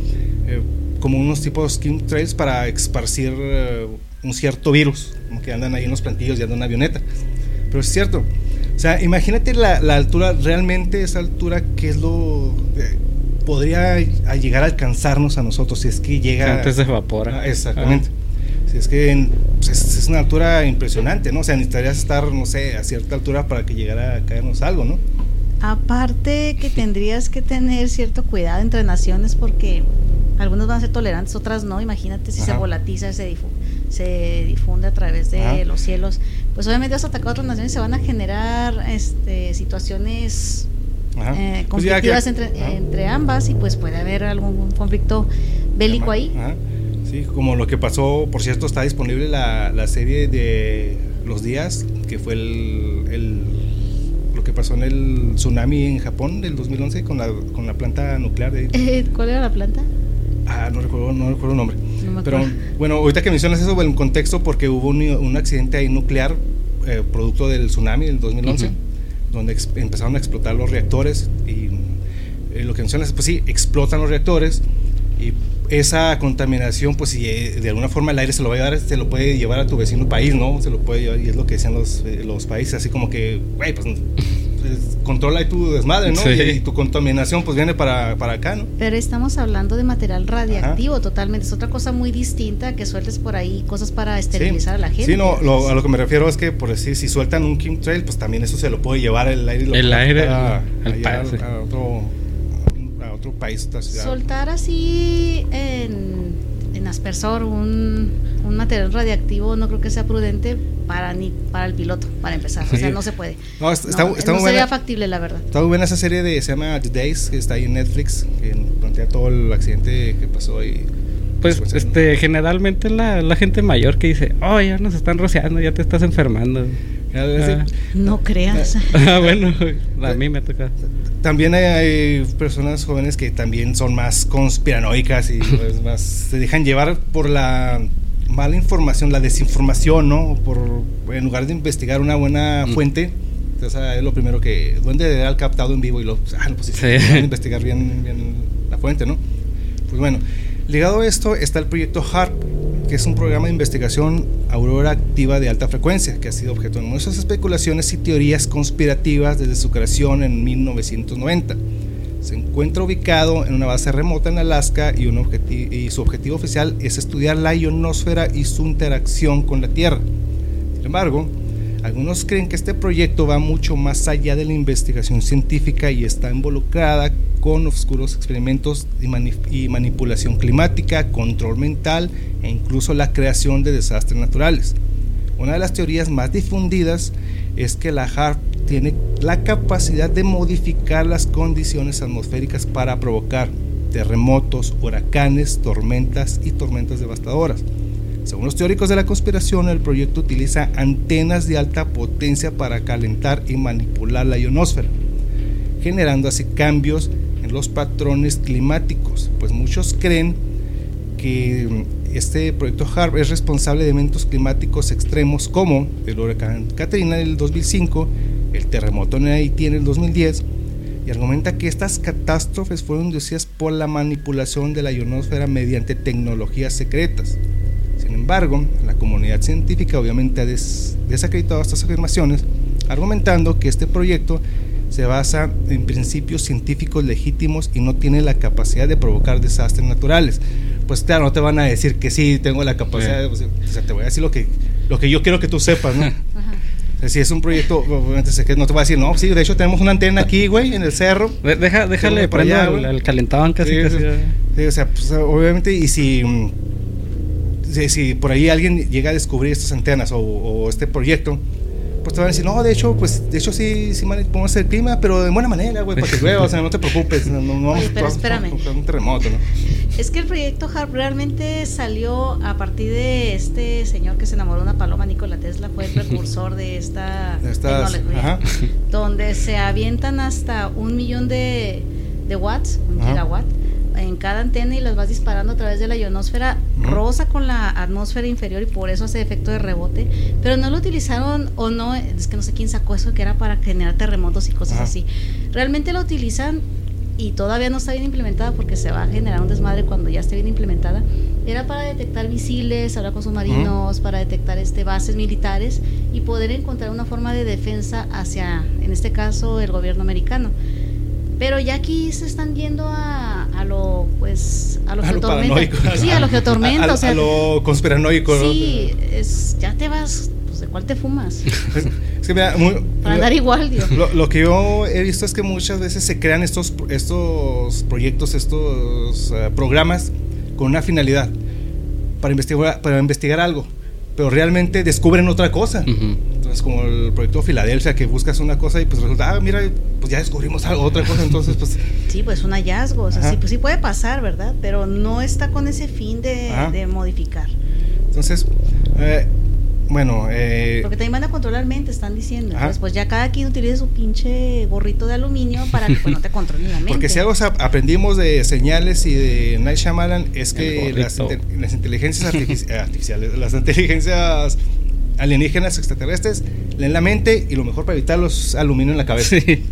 eh, como unos tipos chemtrails para esparcir eh, un cierto virus, como que andan ahí en los plantillos y andan en una avioneta. Pero es cierto. O sea, imagínate la, altura, realmente esa altura, que es lo... Eh, podría llegar a alcanzarnos a nosotros si es que llega... Antes se evapora. Ah, exactamente. Si es que pues, es, una altura impresionante, ¿no? O sea, necesitarías estar, no sé, a cierta altura para que llegara a caernos algo, ¿no? Aparte que tendrías que tener cierto cuidado entre naciones porque algunos van a ser tolerantes, otras no. Imagínate si se volatiza, se, se difunde a través de los cielos. Pues obviamente vas a atacar a otras naciones y se van a generar este, situaciones eh, pues conflictivas entre, entre ambas y pues puede haber algún conflicto bélico ahí. Sí, como lo que pasó, por cierto, está disponible la, la serie de Los Días, que fue el, lo que pasó en el tsunami en Japón del 2011 con la, con la planta nuclear. De <laughs> eh, ¿Cuál era la planta? Ah, no recuerdo, no recuerdo el nombre. Pero bueno, ahorita que mencionas eso, en contexto, porque hubo un, accidente ahí nuclear eh, producto del tsunami del 2011, donde empezaron a explotar los reactores y eh, lo que mencionas, pues sí, explotan los reactores y esa contaminación, pues si eh, de alguna forma el aire se lo va a llevar, se lo puede llevar a tu vecino país, ¿no? Se lo puede llevar, y es lo que decían los, los países, así como que, güey, pues controla ahí tu desmadre, ¿no? Y, tu contaminación pues viene para, para, acá, ¿no? Pero estamos hablando de material radiactivo totalmente, es otra cosa muy distinta que sueltes por ahí cosas para esterilizar a la gente. Sí, no, a lo que me refiero es que por decir, si sueltan un Trail, pues también eso se lo puede llevar el aire. el aire a, otro, a otro país, otra ciudad. Soltar así en, en aspersor un, un material radiactivo no creo que sea prudente para ni para el piloto, para empezar. O sea, no se puede. No, está, no, está sería factible, la verdad. Está muy buena esa serie de, se llama The Days, que está ahí en Netflix, que plantea todo el accidente que pasó ahí. Pues, este, generalmente la, la, gente mayor que dice, oh, ya nos están rociando, ya te estás enfermando. Ah. No creas. <laughs> ah, bueno, a mí me toca. También hay, personas jóvenes que también son más conspiranoicas y pues, <laughs> más se dejan llevar por la mala información, la desinformación, ¿no? Por, en lugar de investigar una buena mm. fuente, entonces es lo primero que, ¿dónde era captado en vivo? Y lo, ah, pues sí, sí. investigar bien, bien la fuente, ¿no? Pues bueno, ligado a esto está el proyecto HARP, que es un programa de investigación aurora activa de alta frecuencia, que ha sido objeto de muchas especulaciones y teorías conspirativas desde su creación en 1990 se encuentra ubicado en una base remota en Alaska y, y su objetivo oficial es estudiar la ionosfera y su interacción con la Tierra. Sin embargo, algunos creen que este proyecto va mucho más allá de la investigación científica y está involucrada con oscuros experimentos y, manipulación climática, control mental e incluso la creación de desastres naturales. Una de las teorías más difundidas es que la HARP tiene la capacidad de modificar las condiciones atmosféricas para provocar terremotos, huracanes, tormentas y tormentas devastadoras. Según los teóricos de la conspiración, el proyecto utiliza antenas de alta potencia para calentar y manipular la ionosfera, generando así cambios en los patrones climáticos, pues muchos creen que este proyecto HARP es responsable de eventos climáticos extremos como el huracán Katrina del 2005 el terremoto en Haití en el 2010 y argumenta que estas catástrofes fueron inducidas por la manipulación de la ionosfera mediante tecnologías secretas. Sin embargo, la comunidad científica obviamente ha desacreditado estas afirmaciones, argumentando que este proyecto se basa en principios científicos legítimos y no tiene la capacidad de provocar desastres naturales. Pues claro, no te van a decir que sí, tengo la capacidad, de, o sea, te voy a decir lo que, lo que yo quiero que tú sepas, ¿no? Si es un proyecto, obviamente no te voy a decir, no, sí, de hecho tenemos una antena aquí, güey, en el cerro. Deja, déjale allá, el, calentaban casi. casi. Sí, o sea, pues, obviamente, y si, si, por ahí alguien llega a descubrir estas antenas o este proyecto, pues te van a decir, no, de hecho, pues, de hecho sí, sí podemos hacer el clima, pero de buena manera, güey, para que llueva, o sea, no te preocupes, no, no vamos pero espérame. a un terremoto, ¿no? Es que el proyecto HARP realmente salió a partir de este señor que se enamoró de una paloma, Nikola Tesla, fue el <laughs> precursor de esta tecnología, donde se avientan hasta un millón de, de watts, un gigawatt, en cada antena y las vas disparando a través de la ionosfera rosa con la atmósfera inferior y por eso hace efecto de rebote. Pero no lo utilizaron o no, es que no sé quién sacó eso que era para generar terremotos y cosas así. Realmente lo utilizan y todavía no está bien implementada porque se va a generar un desmadre cuando ya esté bien implementada. Era para detectar misiles, hablar con submarinos, para detectar este, bases militares y poder encontrar una forma de defensa hacia, en este caso, el gobierno americano. Pero ya aquí se están yendo a, a lo, pues, a lo, a geotormenta. Sí, a lo geotormenta. <laughs> A, o sea, a lo conspiranoico. Sí, es, ya te vas, pues, ¿de cuál te fumas? <laughs> Es, que mira, muy, Para andar igual, Dios. Lo, lo, que yo he visto es que muchas veces se crean estos, estos proyectos, estos uh, programas con una finalidad, para investigar, para investigar algo, pero realmente descubren otra cosa. Entonces, como el proyecto Filadelfia, que buscas una cosa y pues resulta, ah, mira, pues ya descubrimos algo, otra cosa, entonces pues... <laughs> Sí, pues un hallazgo, o sea, sí, pues sí puede pasar, ¿verdad? Pero no está con ese fin de, de modificar. Entonces, eh, bueno, eh, porque también van a controlar mente, están diciendo. pues ya cada quien utiliza su pinche gorrito de aluminio para que pues, no te controlen la mente. Porque si algo aprendimos de señales y de Night Shyamalan es que las, las, inteligencias <laughs> artificiales, las inteligencias alienígenas extraterrestres leen la mente y lo mejor para evitar los aluminio en la cabeza. Sí.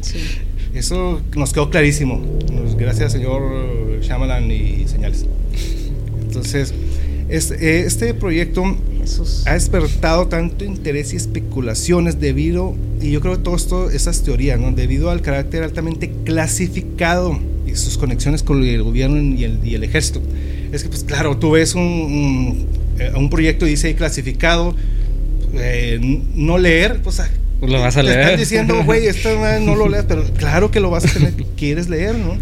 Eso nos quedó clarísimo. Gracias, señor Shyamalan y señales. Entonces, este, este proyecto ha despertado tanto interés y especulaciones debido, y yo creo que todo esto, esas teorías, ¿no? debido al carácter altamente clasificado y sus conexiones con el gobierno y el, y el ejército. Es que, pues claro, tú ves un, un, eh, proyecto y dice clasificado, eh, no leer, pues, pues lo vas a leer. Están diciendo, güey, esto no lo leas, pero claro que lo vas a tener, quieres leer, ¿no?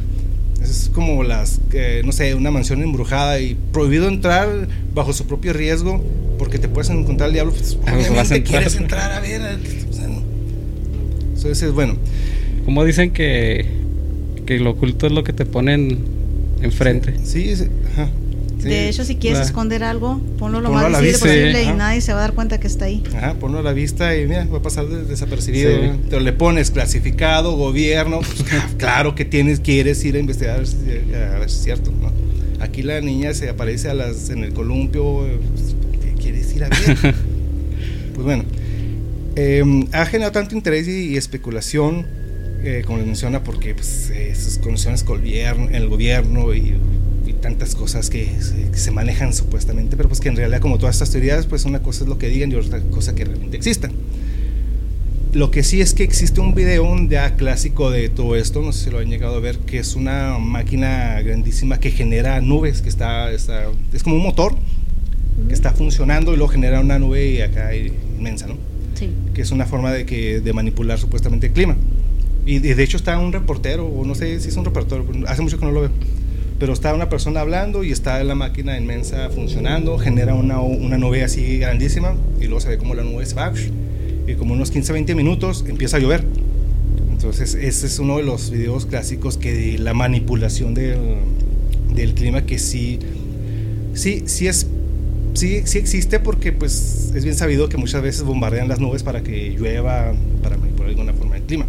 Es como las, no sé, una mansión embrujada y prohibido entrar bajo su propio riesgo porque te puedes encontrar el diablo. Pues, ah, obviamente quieres entrar a ver. Entonces, bueno. Como dicen que, que lo oculto es lo que te ponen enfrente. Sí, sí, ajá. De hecho, si quieres esconder algo, ponlo lo más visible posible y nadie se va a dar cuenta que está ahí. Ajá, ponlo a la vista y mira, va a pasar desapercibido. Pero le pones clasificado, gobierno, pues, <laughs> claro que tienes, quieres ir a investigar a ver si, es cierto. ¿no? Aquí la niña se aparece a las, en el columpio, pues, ¿qué quieres ir a ver? <laughs> pues bueno, em, ha generado tanto interés y, especulación, eh, como les menciona, porque pues, sus conexiones con el gobierno, el gobierno y tantas cosas que se, manejan supuestamente, pero pues que en realidad como todas estas teorías, pues una cosa es lo que digan y otra cosa que realmente existan. Lo que sí es que existe un video un ya clásico de todo esto, no sé si lo han llegado a ver, que es una máquina grandísima que genera nubes, que está, está es como un motor que está funcionando y luego genera una nube acá inmensa, ¿no? Sí. Que es una forma de, que, de manipular supuestamente el clima. Y de, de hecho está un reportero, o no sé si es un reportero, hace mucho que no lo veo pero está una persona hablando y está la máquina inmensa funcionando, genera una, una nube así grandísima y luego se ve como la nube se va y como unos 15, 20 minutos empieza a llover. Entonces ese es uno de los videos clásicos que de la manipulación del, del clima que sí, sí, sí es sí, sí existe porque pues es bien sabido que muchas veces bombardean las nubes para que llueva, para manipular de alguna forma el clima.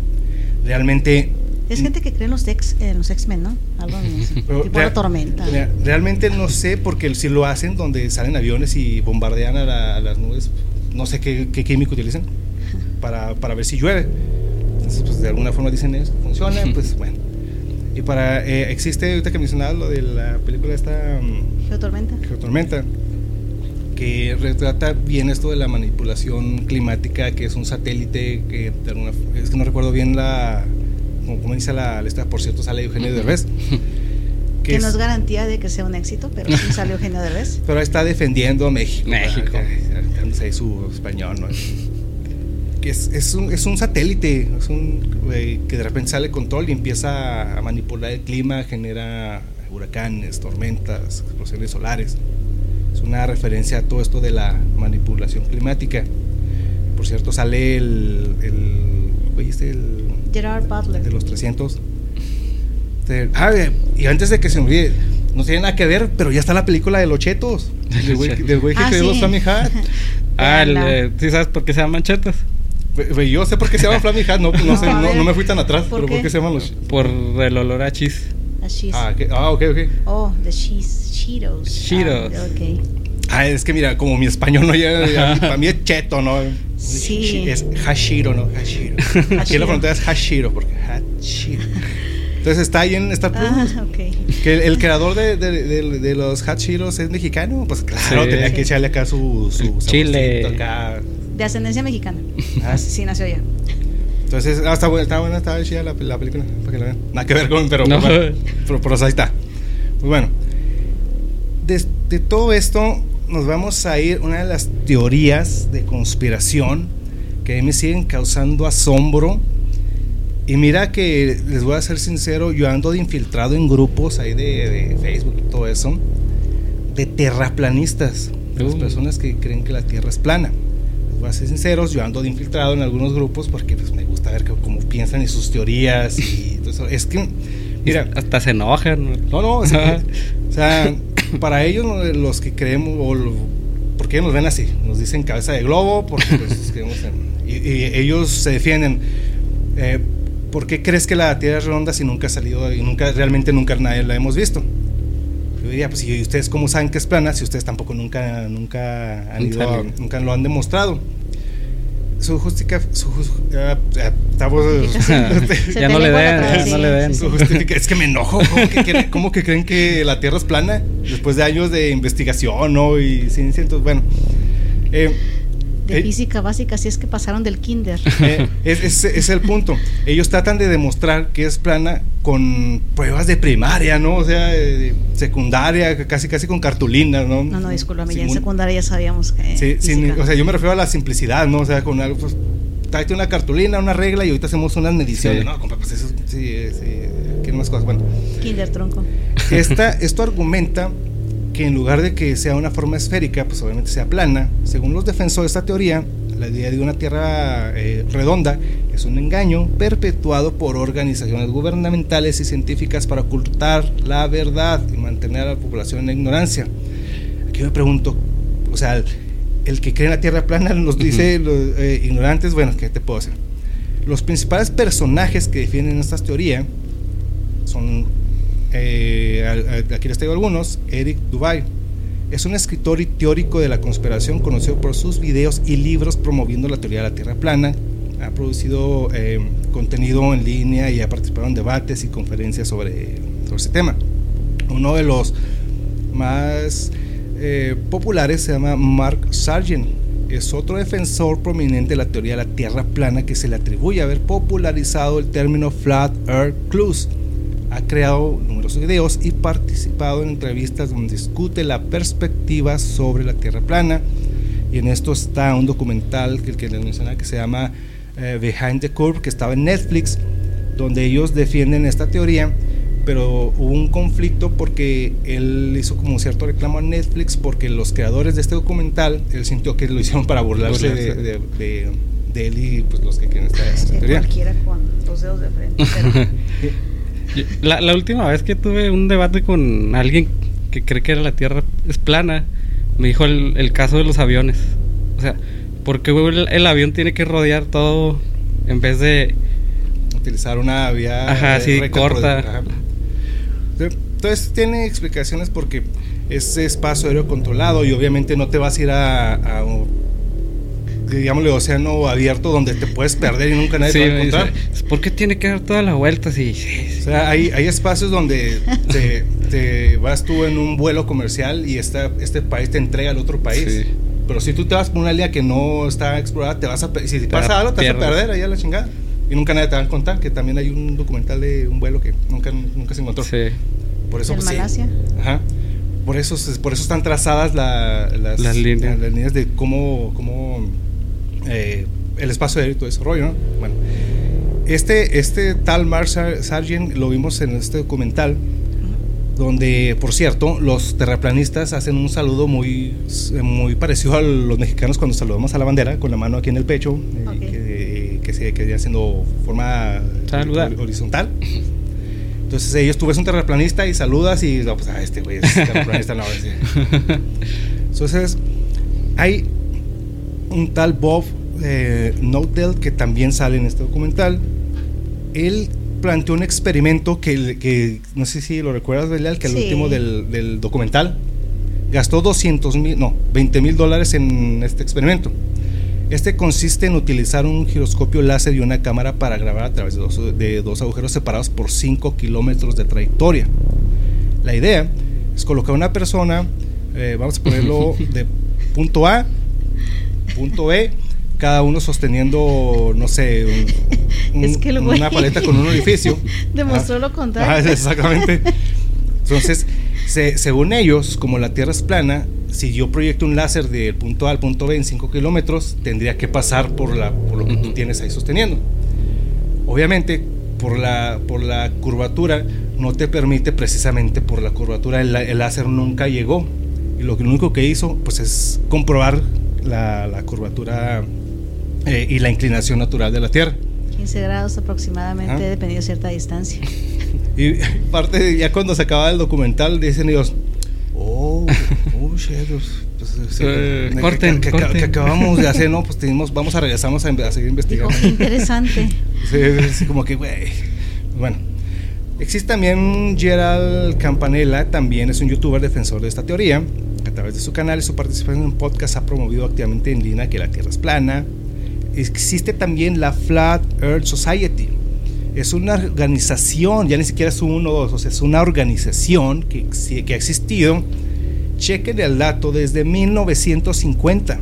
Realmente es gente que cree en los ex, en los X-Men, ¿no? Algo así, <laughs> tipo la tormenta. realmente no sé, porque si lo hacen donde salen aviones y bombardean a, las nubes, no sé qué, químico utilizan para, para, ver si llueve. Entonces, pues de alguna forma dicen eso, funciona, pues bueno. Y para, eh, existe, ahorita que mencionabas lo de la película esta... Mm, Geotormenta. Geotormenta que retrata bien esto de la manipulación climática, que es un satélite que es que no recuerdo bien la, como, dice la lista, por cierto, sale Eugenio Derbez. <laughs> Que, que no es garantía de que sea un éxito, pero sí <laughs> sale Eugenio Derbez. Pero está defendiendo a México. México. Ahí su español, ¿no? Que es, es, un, es un satélite, es un que de repente sale control y empieza a manipular el clima, genera huracanes, tormentas, explosiones solares. Es una referencia a todo esto de la manipulación climática. Por cierto, sale el, el, el Gerard Butler. De los 300. ah, y antes de que se me olvide, no tiene nada que ver, pero ya está la película de los chetos. Del güey, que ah, creó los Flammy Hat. <laughs> ah, el, ¿sí sabes por qué se llaman chetos? Yo sé por qué se llaman Flammy Hat, no, no, sé, no, me fui tan atrás, ¿Por pero qué? ¿por qué se llaman los Por el olor a cheese. A cheese. Ah, ah, ok, ok. Oh, the cheese, Cheetos. Cheetos. Ah, ok. Ah, es que mira, como mi español no llega, <laughs> para mí es cheto, ¿no? Sí. Es Hashiro, ¿no? Hashiro. Aquí en la frontera es Hashiro, porque Hashiro. Entonces está ahí en Star Plus. Ah, okay. Que el, creador de, de, de, los Hashiros es mexicano. Pues claro, tenía que echarle acá su, su chile. Acá. De ascendencia mexicana. Ah, sí, nació allá. Entonces, ah, está buena, está buena, está chida la, la, película, para que la vean. Nada que ver con, pero, no. pero, pero, ahí está. Muy bueno. De, de todo esto, nos vamos a ir una de las teorías de conspiración que a mí me siguen causando asombro. Y mira que les voy a ser sincero, yo ando de infiltrado en grupos ahí de, Facebook y todo eso, de terraplanistas, de las uh. personas que creen que la Tierra es plana. Les voy a ser sinceros, yo ando de infiltrado en algunos grupos porque pues, me gusta ver cómo piensan y sus teorías y todo eso. Es que, mira... Hasta se enojan. No, no, o sea para ellos, los que creemos, o ¿por qué nos ven así? Nos dicen cabeza de globo, porque pues, <laughs> y, ellos se defienden. Eh, ¿Por qué crees que la Tierra es redonda si nunca ha salido y nunca, realmente nunca nadie la hemos visto? Yo diría, pues, ¿y ustedes cómo saben que es plana si ustedes tampoco nunca, nunca, han ido, nunca lo han demostrado? Su justificación. <laughs> <laughs> ya no le den, no le den. Es que me enojo. ¿Cómo que, creen que la Tierra es plana? Después de años de investigación, ¿no? Y cientos, bueno. Eh, de eh, física básica, si es que pasaron del kinder. <laughs> Eh, es, es, el punto. Ellos tratan de demostrar que es plana con pruebas de primaria, ¿no? O sea, de secundaria, casi casi con cartulinas, ¿no? No, no, discúlpame, ya en secundaria ya sabíamos que. Sí, o sea, yo me refiero a la simplicidad, ¿no? O sea, con algo, pues, tráete una cartulina, una regla y ahorita hacemos unas mediciones, ¿no? Pues eso, sí, sí, ¿qué más cosas? Bueno. Kinder tronco. Esta, esto argumenta que en lugar de que sea una forma esférica, pues obviamente sea plana. Según los defensores de esta teoría, la idea de una Tierra eh, redonda es un engaño perpetuado por organizaciones gubernamentales y científicas para ocultar la verdad y mantener a la población en la ignorancia. Aquí me pregunto, o sea, el, que cree en la Tierra plana nos dice los eh, ignorantes, bueno, ¿qué te puedo hacer? Los principales personajes que defienden esta teoría son eh, aquí les traigo algunos, Eric Dubai. Es un escritor y teórico de la conspiración conocido por sus videos y libros promoviendo la teoría de la Tierra plana. Ha producido eh, contenido en línea y ha participado en debates y conferencias sobre, sobre ese tema. Uno de los más eh, populares se llama Mark Sargent. Es otro defensor prominente de la teoría de la Tierra plana que se le atribuye haber popularizado el término Flat Earth Clues ha creado numerosos videos y participado en entrevistas donde discute la perspectiva sobre la Tierra plana. Y en esto está un documental que, que les mencionaba que se llama eh, Behind the Curve, que estaba en Netflix, donde ellos defienden esta teoría, pero hubo un conflicto porque él hizo como cierto reclamo a Netflix porque los creadores de este documental, él sintió que lo hicieron para burlarse, de, de, él y pues los que quieren esta, <laughs> teoría. Cualquiera con dos dedos de frente. <laughs> La, última vez que tuve un debate con alguien que cree que la Tierra es plana, me dijo el, caso de los aviones. O sea, ¿por qué el, avión tiene que rodear todo en vez de... Utilizar una vía... Ajá, así corta. Entonces tiene explicaciones porque es espacio aéreo controlado y obviamente no te vas a ir a digámosle, océano abierto donde te puedes perder y nunca nadie te va a encontrar. ¿Por qué tiene que dar toda la vuelta así? O sea, hay, hay espacios donde te, vas tú en un vuelo comercial y esta, este país te entrega al otro país. Pero si tú te vas por una línea que no está explorada, te vas a si pasa algo, te vas a perder allá la chingada. Y nunca nadie te va a contar que también hay un documental de un vuelo que nunca, nunca se encontró. Sí. Por eso, ¿En pues, Malasia? Ajá por eso, por eso están trazadas las, las, líneas. las, líneas. de cómo, cómo eh, el espacio aéreo y todo ese rollo, ¿no? Bueno, este, este tal Mark Sargent lo vimos en este documental, donde, por cierto, los terraplanistas hacen un saludo muy, muy parecido a los mexicanos cuando saludamos a la bandera, con la mano aquí en el pecho, eh, que, se quedaría haciendo forma horizontal. Entonces ellos tú ves un terraplanista y saludas y no, pues ah, este güey es terraplanista, no. <laughs> Entonces, hay un tal Bob eh, que también sale en este documental. Él planteó un experimento que, que no sé si lo recuerdas, Belial, que el último del, del, documental gastó 200 mil, no, 20 mil dólares en este experimento. Este consiste en utilizar un giroscopio láser y una cámara para grabar a través de dos, de dos agujeros separados por 5 kilómetros de trayectoria. La idea es colocar una persona, eh, vamos a ponerlo <laughs> de punto A punto B, cada uno sosteniendo, no sé, una paleta con un orificio. <laughs> Demostró lo contrario. exactamente. Entonces, según ellos, como la Tierra es plana, si yo proyecto un láser del punto A al punto B en 5 kilómetros, tendría que pasar por, la, por lo que tú tienes ahí sosteniendo. Obviamente, por la, por la curvatura, no te permite precisamente por la curvatura, el, el láser nunca llegó. Y lo único que hizo, pues es comprobar la, curvatura eh, y la inclinación natural de la Tierra. 15 grados aproximadamente, dependiendo de cierta distancia. <laughs> Y parte, ya cuando se acaba el documental, dicen ellos, oh, oh pues, eh, corten, que, acabamos de hacer, ¿no? Pues tenemos, vamos a regresamos a, seguir investigando. interesante. <laughs> sí, como que, güey. Bueno, existe también Gerald Campanella, también es un youtuber defensor de esta teoría. A través de su canal y su participación en podcast ha promovido activamente en línea que la Tierra es plana. Existe también la Flat Earth Society. Es una organización, ya ni siquiera es uno o dos, o sea, es una organización que, que ha existido Chequen el dato desde 1950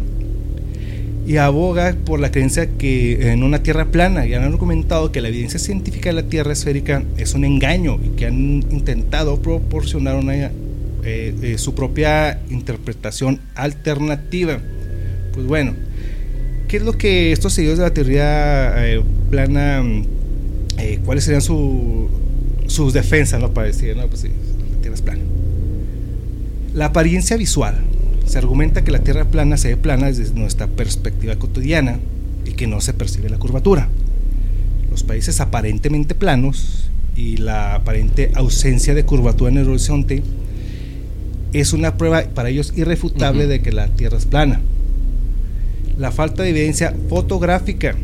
y aboga por la creencia que en una tierra plana y han argumentado que la evidencia científica de la tierra esférica es un engaño y que han intentado proporcionar una, eh, eh, su propia interpretación alternativa. Pues bueno, ¿qué es lo que estos seguidores de la teoría eh, plana, cuáles serían su, sus defensas, no para decir, no, pues sí, la tierra es plana? La apariencia visual. Se argumenta que la Tierra plana se ve plana desde nuestra perspectiva cotidiana y que no se percibe la curvatura. Los países aparentemente planos y la aparente ausencia de curvatura en el horizonte es una prueba para ellos irrefutable de que la Tierra es plana. La falta de evidencia fotográfica.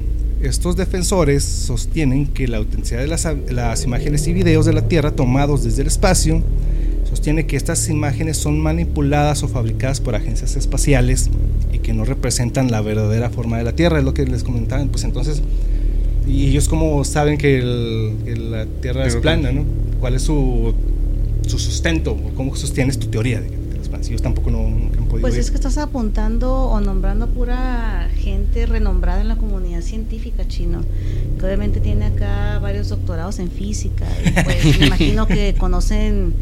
Estos defensores sostienen que la autenticidad de las, las imágenes y videos de la Tierra tomados desde el espacio sostiene que estas imágenes son manipuladas o fabricadas por agencias espaciales y que no representan la verdadera forma de la Tierra, es lo que les comentaban. Pues entonces, y ellos como saben que, la Tierra es plana, ¿no? ¿Cuál es su, su sustento? ¿Cómo sostienes tu teoría de que Ellos tampoco no, han podido Pues es que estás apuntando o nombrando pura gente renombrada en la comunidad científica chino, que obviamente tiene acá varios doctorados en física, y pues me <laughs> imagino que conocen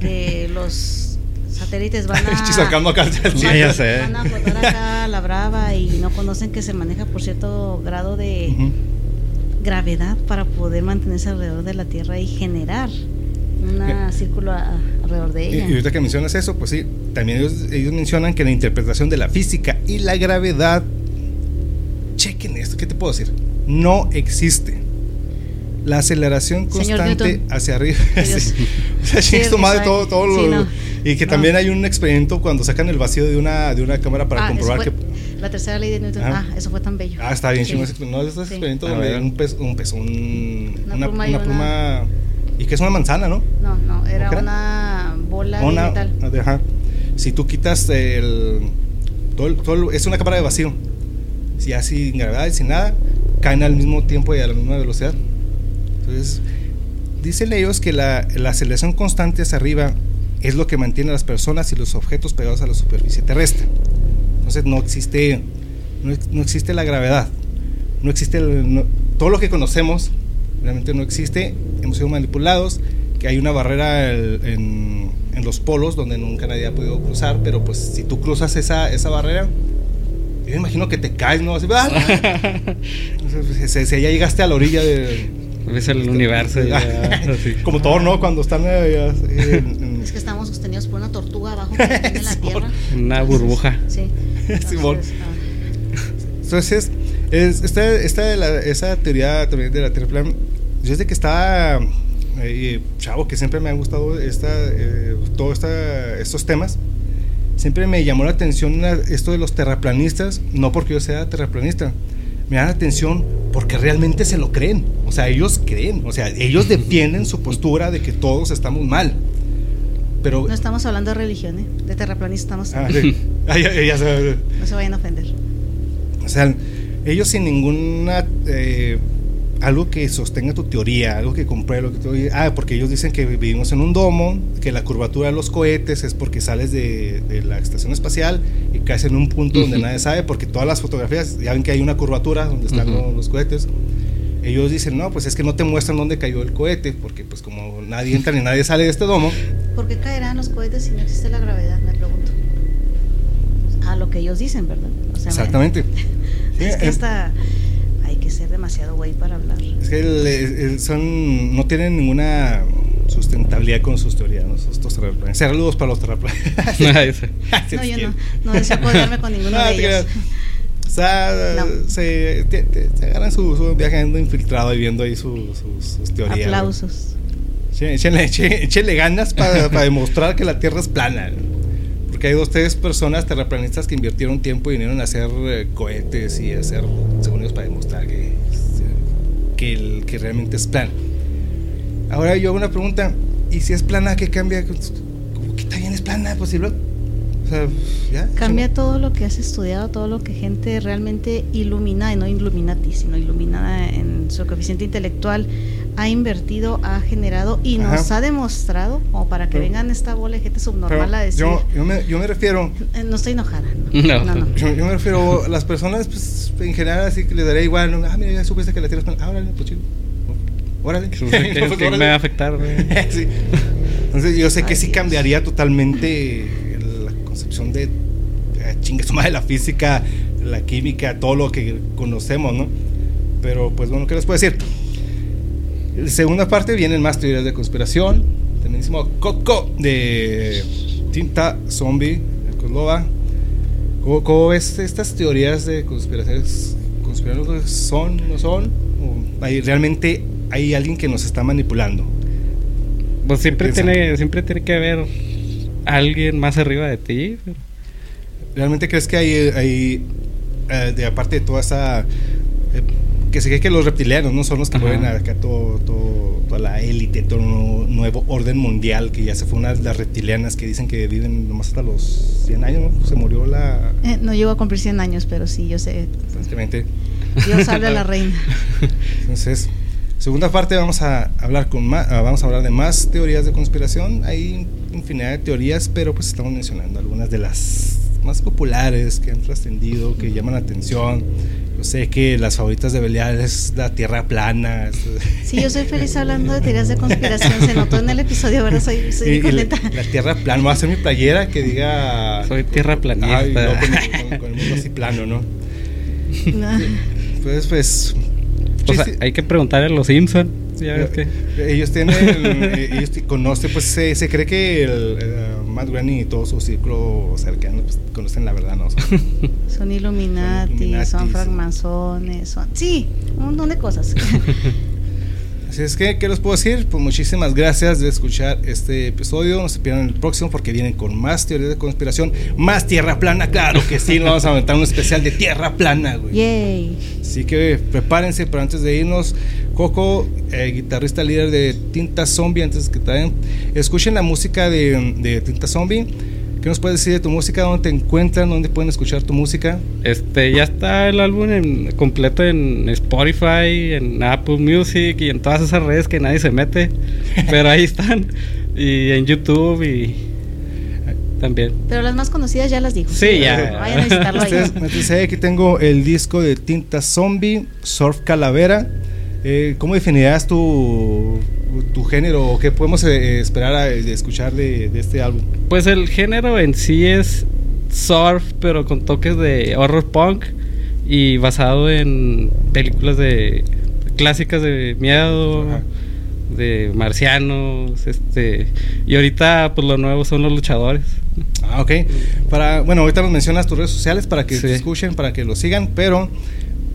que los satélites van <laughs> a, van, <laughs> van a flotar acá a la brava y no conocen que se maneja por cierto grado de gravedad para poder mantenerse alrededor de la Tierra y generar un <laughs> círculo alrededor de ella. Y, ahorita que mencionas eso, pues sí, también ellos, ellos mencionan que la interpretación de la física y la gravedad, chequen esto, ¿qué te puedo decir? No existe la aceleración constante hacia arriba. <laughs> o sea, madre todo, todo lo, Y que también hay un experimento cuando sacan el vacío de una, de una cámara para ah, comprobar que. La tercera ley de Newton. Ah, eso fue tan bello. Ah, está bien, chino. No, es experimento donde un pez, un pez, un, una, pluma, una, pluma y que es una manzana, ¿no? No, no, era una bola de metal. Ajá. Si tú quitas el todo, todo, es una cámara de vacío. Si así sin gravedad y sin nada, caen al mismo tiempo y a la misma velocidad. Entonces, dicen ellos que la, aceleración constante hacia arriba es lo que mantiene a las personas y los objetos pegados a la superficie terrestre. Entonces no existe, no, existe la gravedad, no existe todo lo que conocemos, realmente no existe, hemos sido manipulados, que hay una barrera en, los polos donde nunca nadie ha podido cruzar, pero pues si tú cruzas esa, esa barrera, yo me imagino que te caes, ¿no? Así, ¡ah! <laughs> si, ya llegaste a la orilla de, es el universo. <laughs> Como todo, ¿no? Cuando están. Eh, <laughs> es que estamos sostenidos por una tortuga abajo en la tierra. Una burbuja. Sí. Entonces, Entonces es, esta, esta esa teoría también de la Tierra plana, yo desde que estaba eh, chavo, que siempre me han gustado esta, eh, todos estos temas, siempre me llamó la atención esto de los terraplanistas, no porque yo sea terraplanista, me da la atención porque realmente se lo creen. O sea, ellos creen, o sea, ellos defienden su postura de que todos estamos mal. Pero, no estamos hablando de religión, ¿eh? de terraplanistas estamos ah, sí. <laughs> ah, No se vayan a ofender. O sea, ellos sin ninguna eh, algo que sostenga tu teoría, algo que compruebe lo que tú Ah, porque ellos dicen que vivimos en un domo, que la curvatura de los cohetes es porque sales de, de la estación espacial y caes en un punto donde nadie sabe, porque todas las fotografías, ya ven que hay una curvatura donde están los, cohetes. Ellos dicen, no, pues es que no te muestran dónde cayó el cohete, porque pues como nadie entra ni nadie sale de este domo. ¿Por qué caerán los cohetes si no existe la gravedad? Me pregunto. A lo que ellos dicen, ¿verdad? Exactamente. <laughs> es que esta ser demasiado güey para hablar. Es que son, no tienen ninguna sustentabilidad con sus teorías, ¿no? estos Saludos para los terraplanes. <laughs> no, yo no, <laughs> no deseo apoyarme con ninguno de ellos. O sea, se, se, agarran su, su viaje infiltrado y viendo ahí sus teorías. Aplausos. Échenle, ganas para, para demostrar que la Tierra es plana. Porque hay dos, tres personas terraplanistas que invirtieron tiempo y vinieron a hacer eh, cohetes y hacer, según ellos, para demostrar que, que, el, que realmente es plan. Ahora yo hago una pregunta, ¿y si es plana, qué cambia? ¿Cómo que bien es plana? Cambia todo lo que has estudiado, todo lo que gente realmente iluminada, y no iluminati, sino iluminada en su coeficiente intelectual, ha invertido, ha generado y nos ha demostrado, como para que vengan esta bola de gente subnormal a decir. Yo, yo, me, yo, me, refiero. Eh, no estoy enojada. No, <laughs> no. no, Yo, me refiero a las personas, pues, en general, así que les daré igual. ¿no? Ah, mira, ya supiste que la tienes. Ah, órale, pues chido. Órale. ¿Qué <laughs> me va a afectar? <laughs> sí. Entonces, yo sé que sí cambiaría totalmente concepción de eh, chingue su madre la física, la química, todo lo que conocemos, ¿no? Pero pues bueno, ¿qué les puedo decir? La segunda parte vienen más teorías de conspiración. También hicimos Coco de Tinta Zombie, de Coslova. ¿Cómo, ¿Cómo, ves estas teorías de conspiraciones? ¿Conspiraciones son, no son? ¿O hay, ¿Realmente hay alguien que nos está manipulando? Pues siempre tiene, siempre tiene que haber alguien más arriba de ti. ¿Realmente crees que hay, hay eh, de aparte de toda esa... Eh, que se cree que los reptilianos no son los que mueven acá todo, todo, toda la élite, todo un nuevo orden mundial, que ya se fue una de las reptilianas que dicen que viven nomás hasta los 100 años, ¿no? Se murió la... Eh, no llegó a cumplir 100 años, pero sí, yo sé. Francamente. Dios salve a la reina. <laughs> Entonces, segunda parte vamos a hablar con más, ah, vamos a hablar de más teorías de conspiración. Hay infinidad de teorías, pero pues estamos mencionando algunas de las más populares que han trascendido, que llaman la atención. Yo sé que las favoritas de Belial es la tierra plana. <laughs> Sí, yo soy feliz hablando de teorías de conspiración. Se notó en el episodio, ahora soy, soy contenta. La, tierra plana, voy a hacer mi playera que diga. Soy tierra planista. con, el mundo así plano, ¿no? <laughs> Pues, pues. Hay que preguntarle a los Simpsons ellos tienen, eh, <laughs> ellos conocen, pues se, se, cree que el, Matt Groening y todo su círculo cercano pues, conocen la verdad, ¿no? Son, <laughs> Illuminati, son, francmasones, son, sí, un montón de cosas. <laughs> Así es que, ¿qué les puedo decir? Pues muchísimas gracias de escuchar este episodio. No se pierdan el próximo porque vienen con más teorías de conspiración, más tierra plana, claro que sí. vamos a aventar un especial de tierra plana, güey. Yay. Así que prepárense, pero antes de irnos, Coco, eh, guitarrista líder de Tinta Zombie, antes que también escuchen la música de, de Tinta Zombie. ¿Qué nos puedes decir de tu música? ¿Dónde te encuentran? ¿Dónde pueden escuchar tu música? Este, ya está el álbum en, completo en Spotify, en Apple Music y en todas esas redes que nadie se mete. <laughs> pero ahí están. Y en YouTube y también. Pero las más conocidas ya las dijo. Sí, ya. Vayan a visitarlo ahí. aquí tengo el disco de Tinta Zombie, Surf Calavera. Eh, ¿Cómo definirías tu, tu género? ¿Qué podemos eh, esperar a, de escuchar de, este álbum? Pues el género en sí es surf, pero con toques de horror punk y basado en películas de clásicas de miedo, de marcianos, este y ahorita pues lo nuevo son los luchadores. Ah, ok. Para, bueno, ahorita nos mencionas tus redes sociales para que te escuchen, para que lo sigan, pero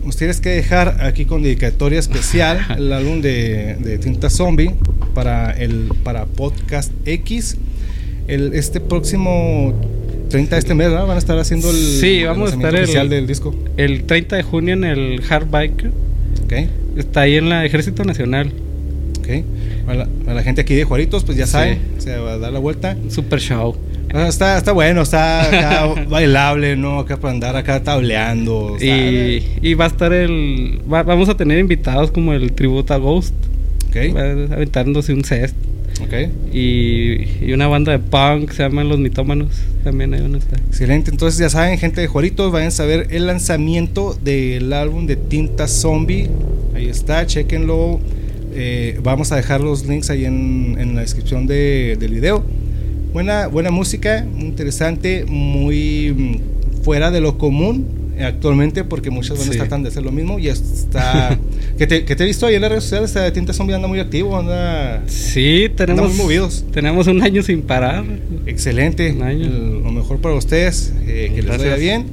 nos tienes que dejar aquí con dedicatoria especial <laughs> el álbum de, Tinta Zombie para el para Podcast X. El, este próximo 30 de este mes, ¿verdad? Van a estar haciendo el, sí, vamos a estar el, del disco. El 30 de junio en el Hard Bike. Okay. Está ahí en la Ejército Nacional. Okay. A, la, gente aquí de Juaritos, pues ya sabe, se va a dar la vuelta. Super show. Ah, está, está bueno, está <laughs> bailable, ¿no? Acá para andar acá tableando. Y, y, va a estar el. vamos a tener invitados como el tributo a Ghost. Ok. aventándose un set. Ok. Y, y, una banda de punk se llaman Los Mitómanos. También ahí van a estar. Excelente. Entonces, ya saben, gente de Juaritos, vayan a ver el lanzamiento del álbum de Tinta Zombie. Ahí está, chequenlo. Eh, vamos a dejar los links ahí en, en la descripción de, del video buena, buena música, interesante, muy mm, fuera de lo común actualmente porque muchas bandas tratan de hacer lo mismo y está <laughs> que te, que te he visto ahí en las redes sociales de Tinta Zombie anda muy activo anda sí tenemos muy movidos. tenemos un año sin parar. Excelente lo mejor para ustedes eh, que les vaya bien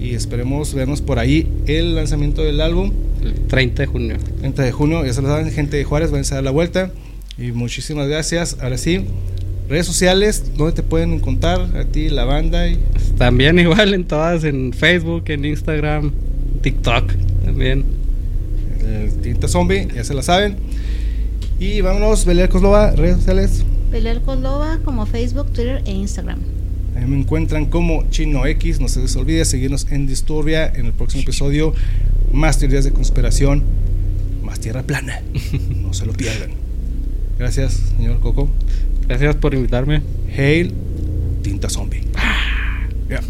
y esperemos vernos por ahí. El lanzamiento del álbum. El 30 de junio. 30 de junio ya se lo saben gente de Juárez van a dar la vuelta y muchísimas gracias. Ahora sí Redes sociales, ¿dónde te pueden encontrar a ti, la banda? Y... También igual en todas, en Facebook, en Instagram, TikTok también. El Tinta Zombie, ya se la saben. Y vámonos, Belial Coslova, redes sociales. Belial Coslova como Facebook, Twitter e Instagram. Ahí me encuentran como Chino X. No se les olvide seguirnos en Disturbia. En el próximo episodio, más teorías de conspiración, más tierra plana. <laughs> No se lo pierdan. Gracias, señor Coco. Gracias por invitarme. Hail, tinta zombie. Yeah.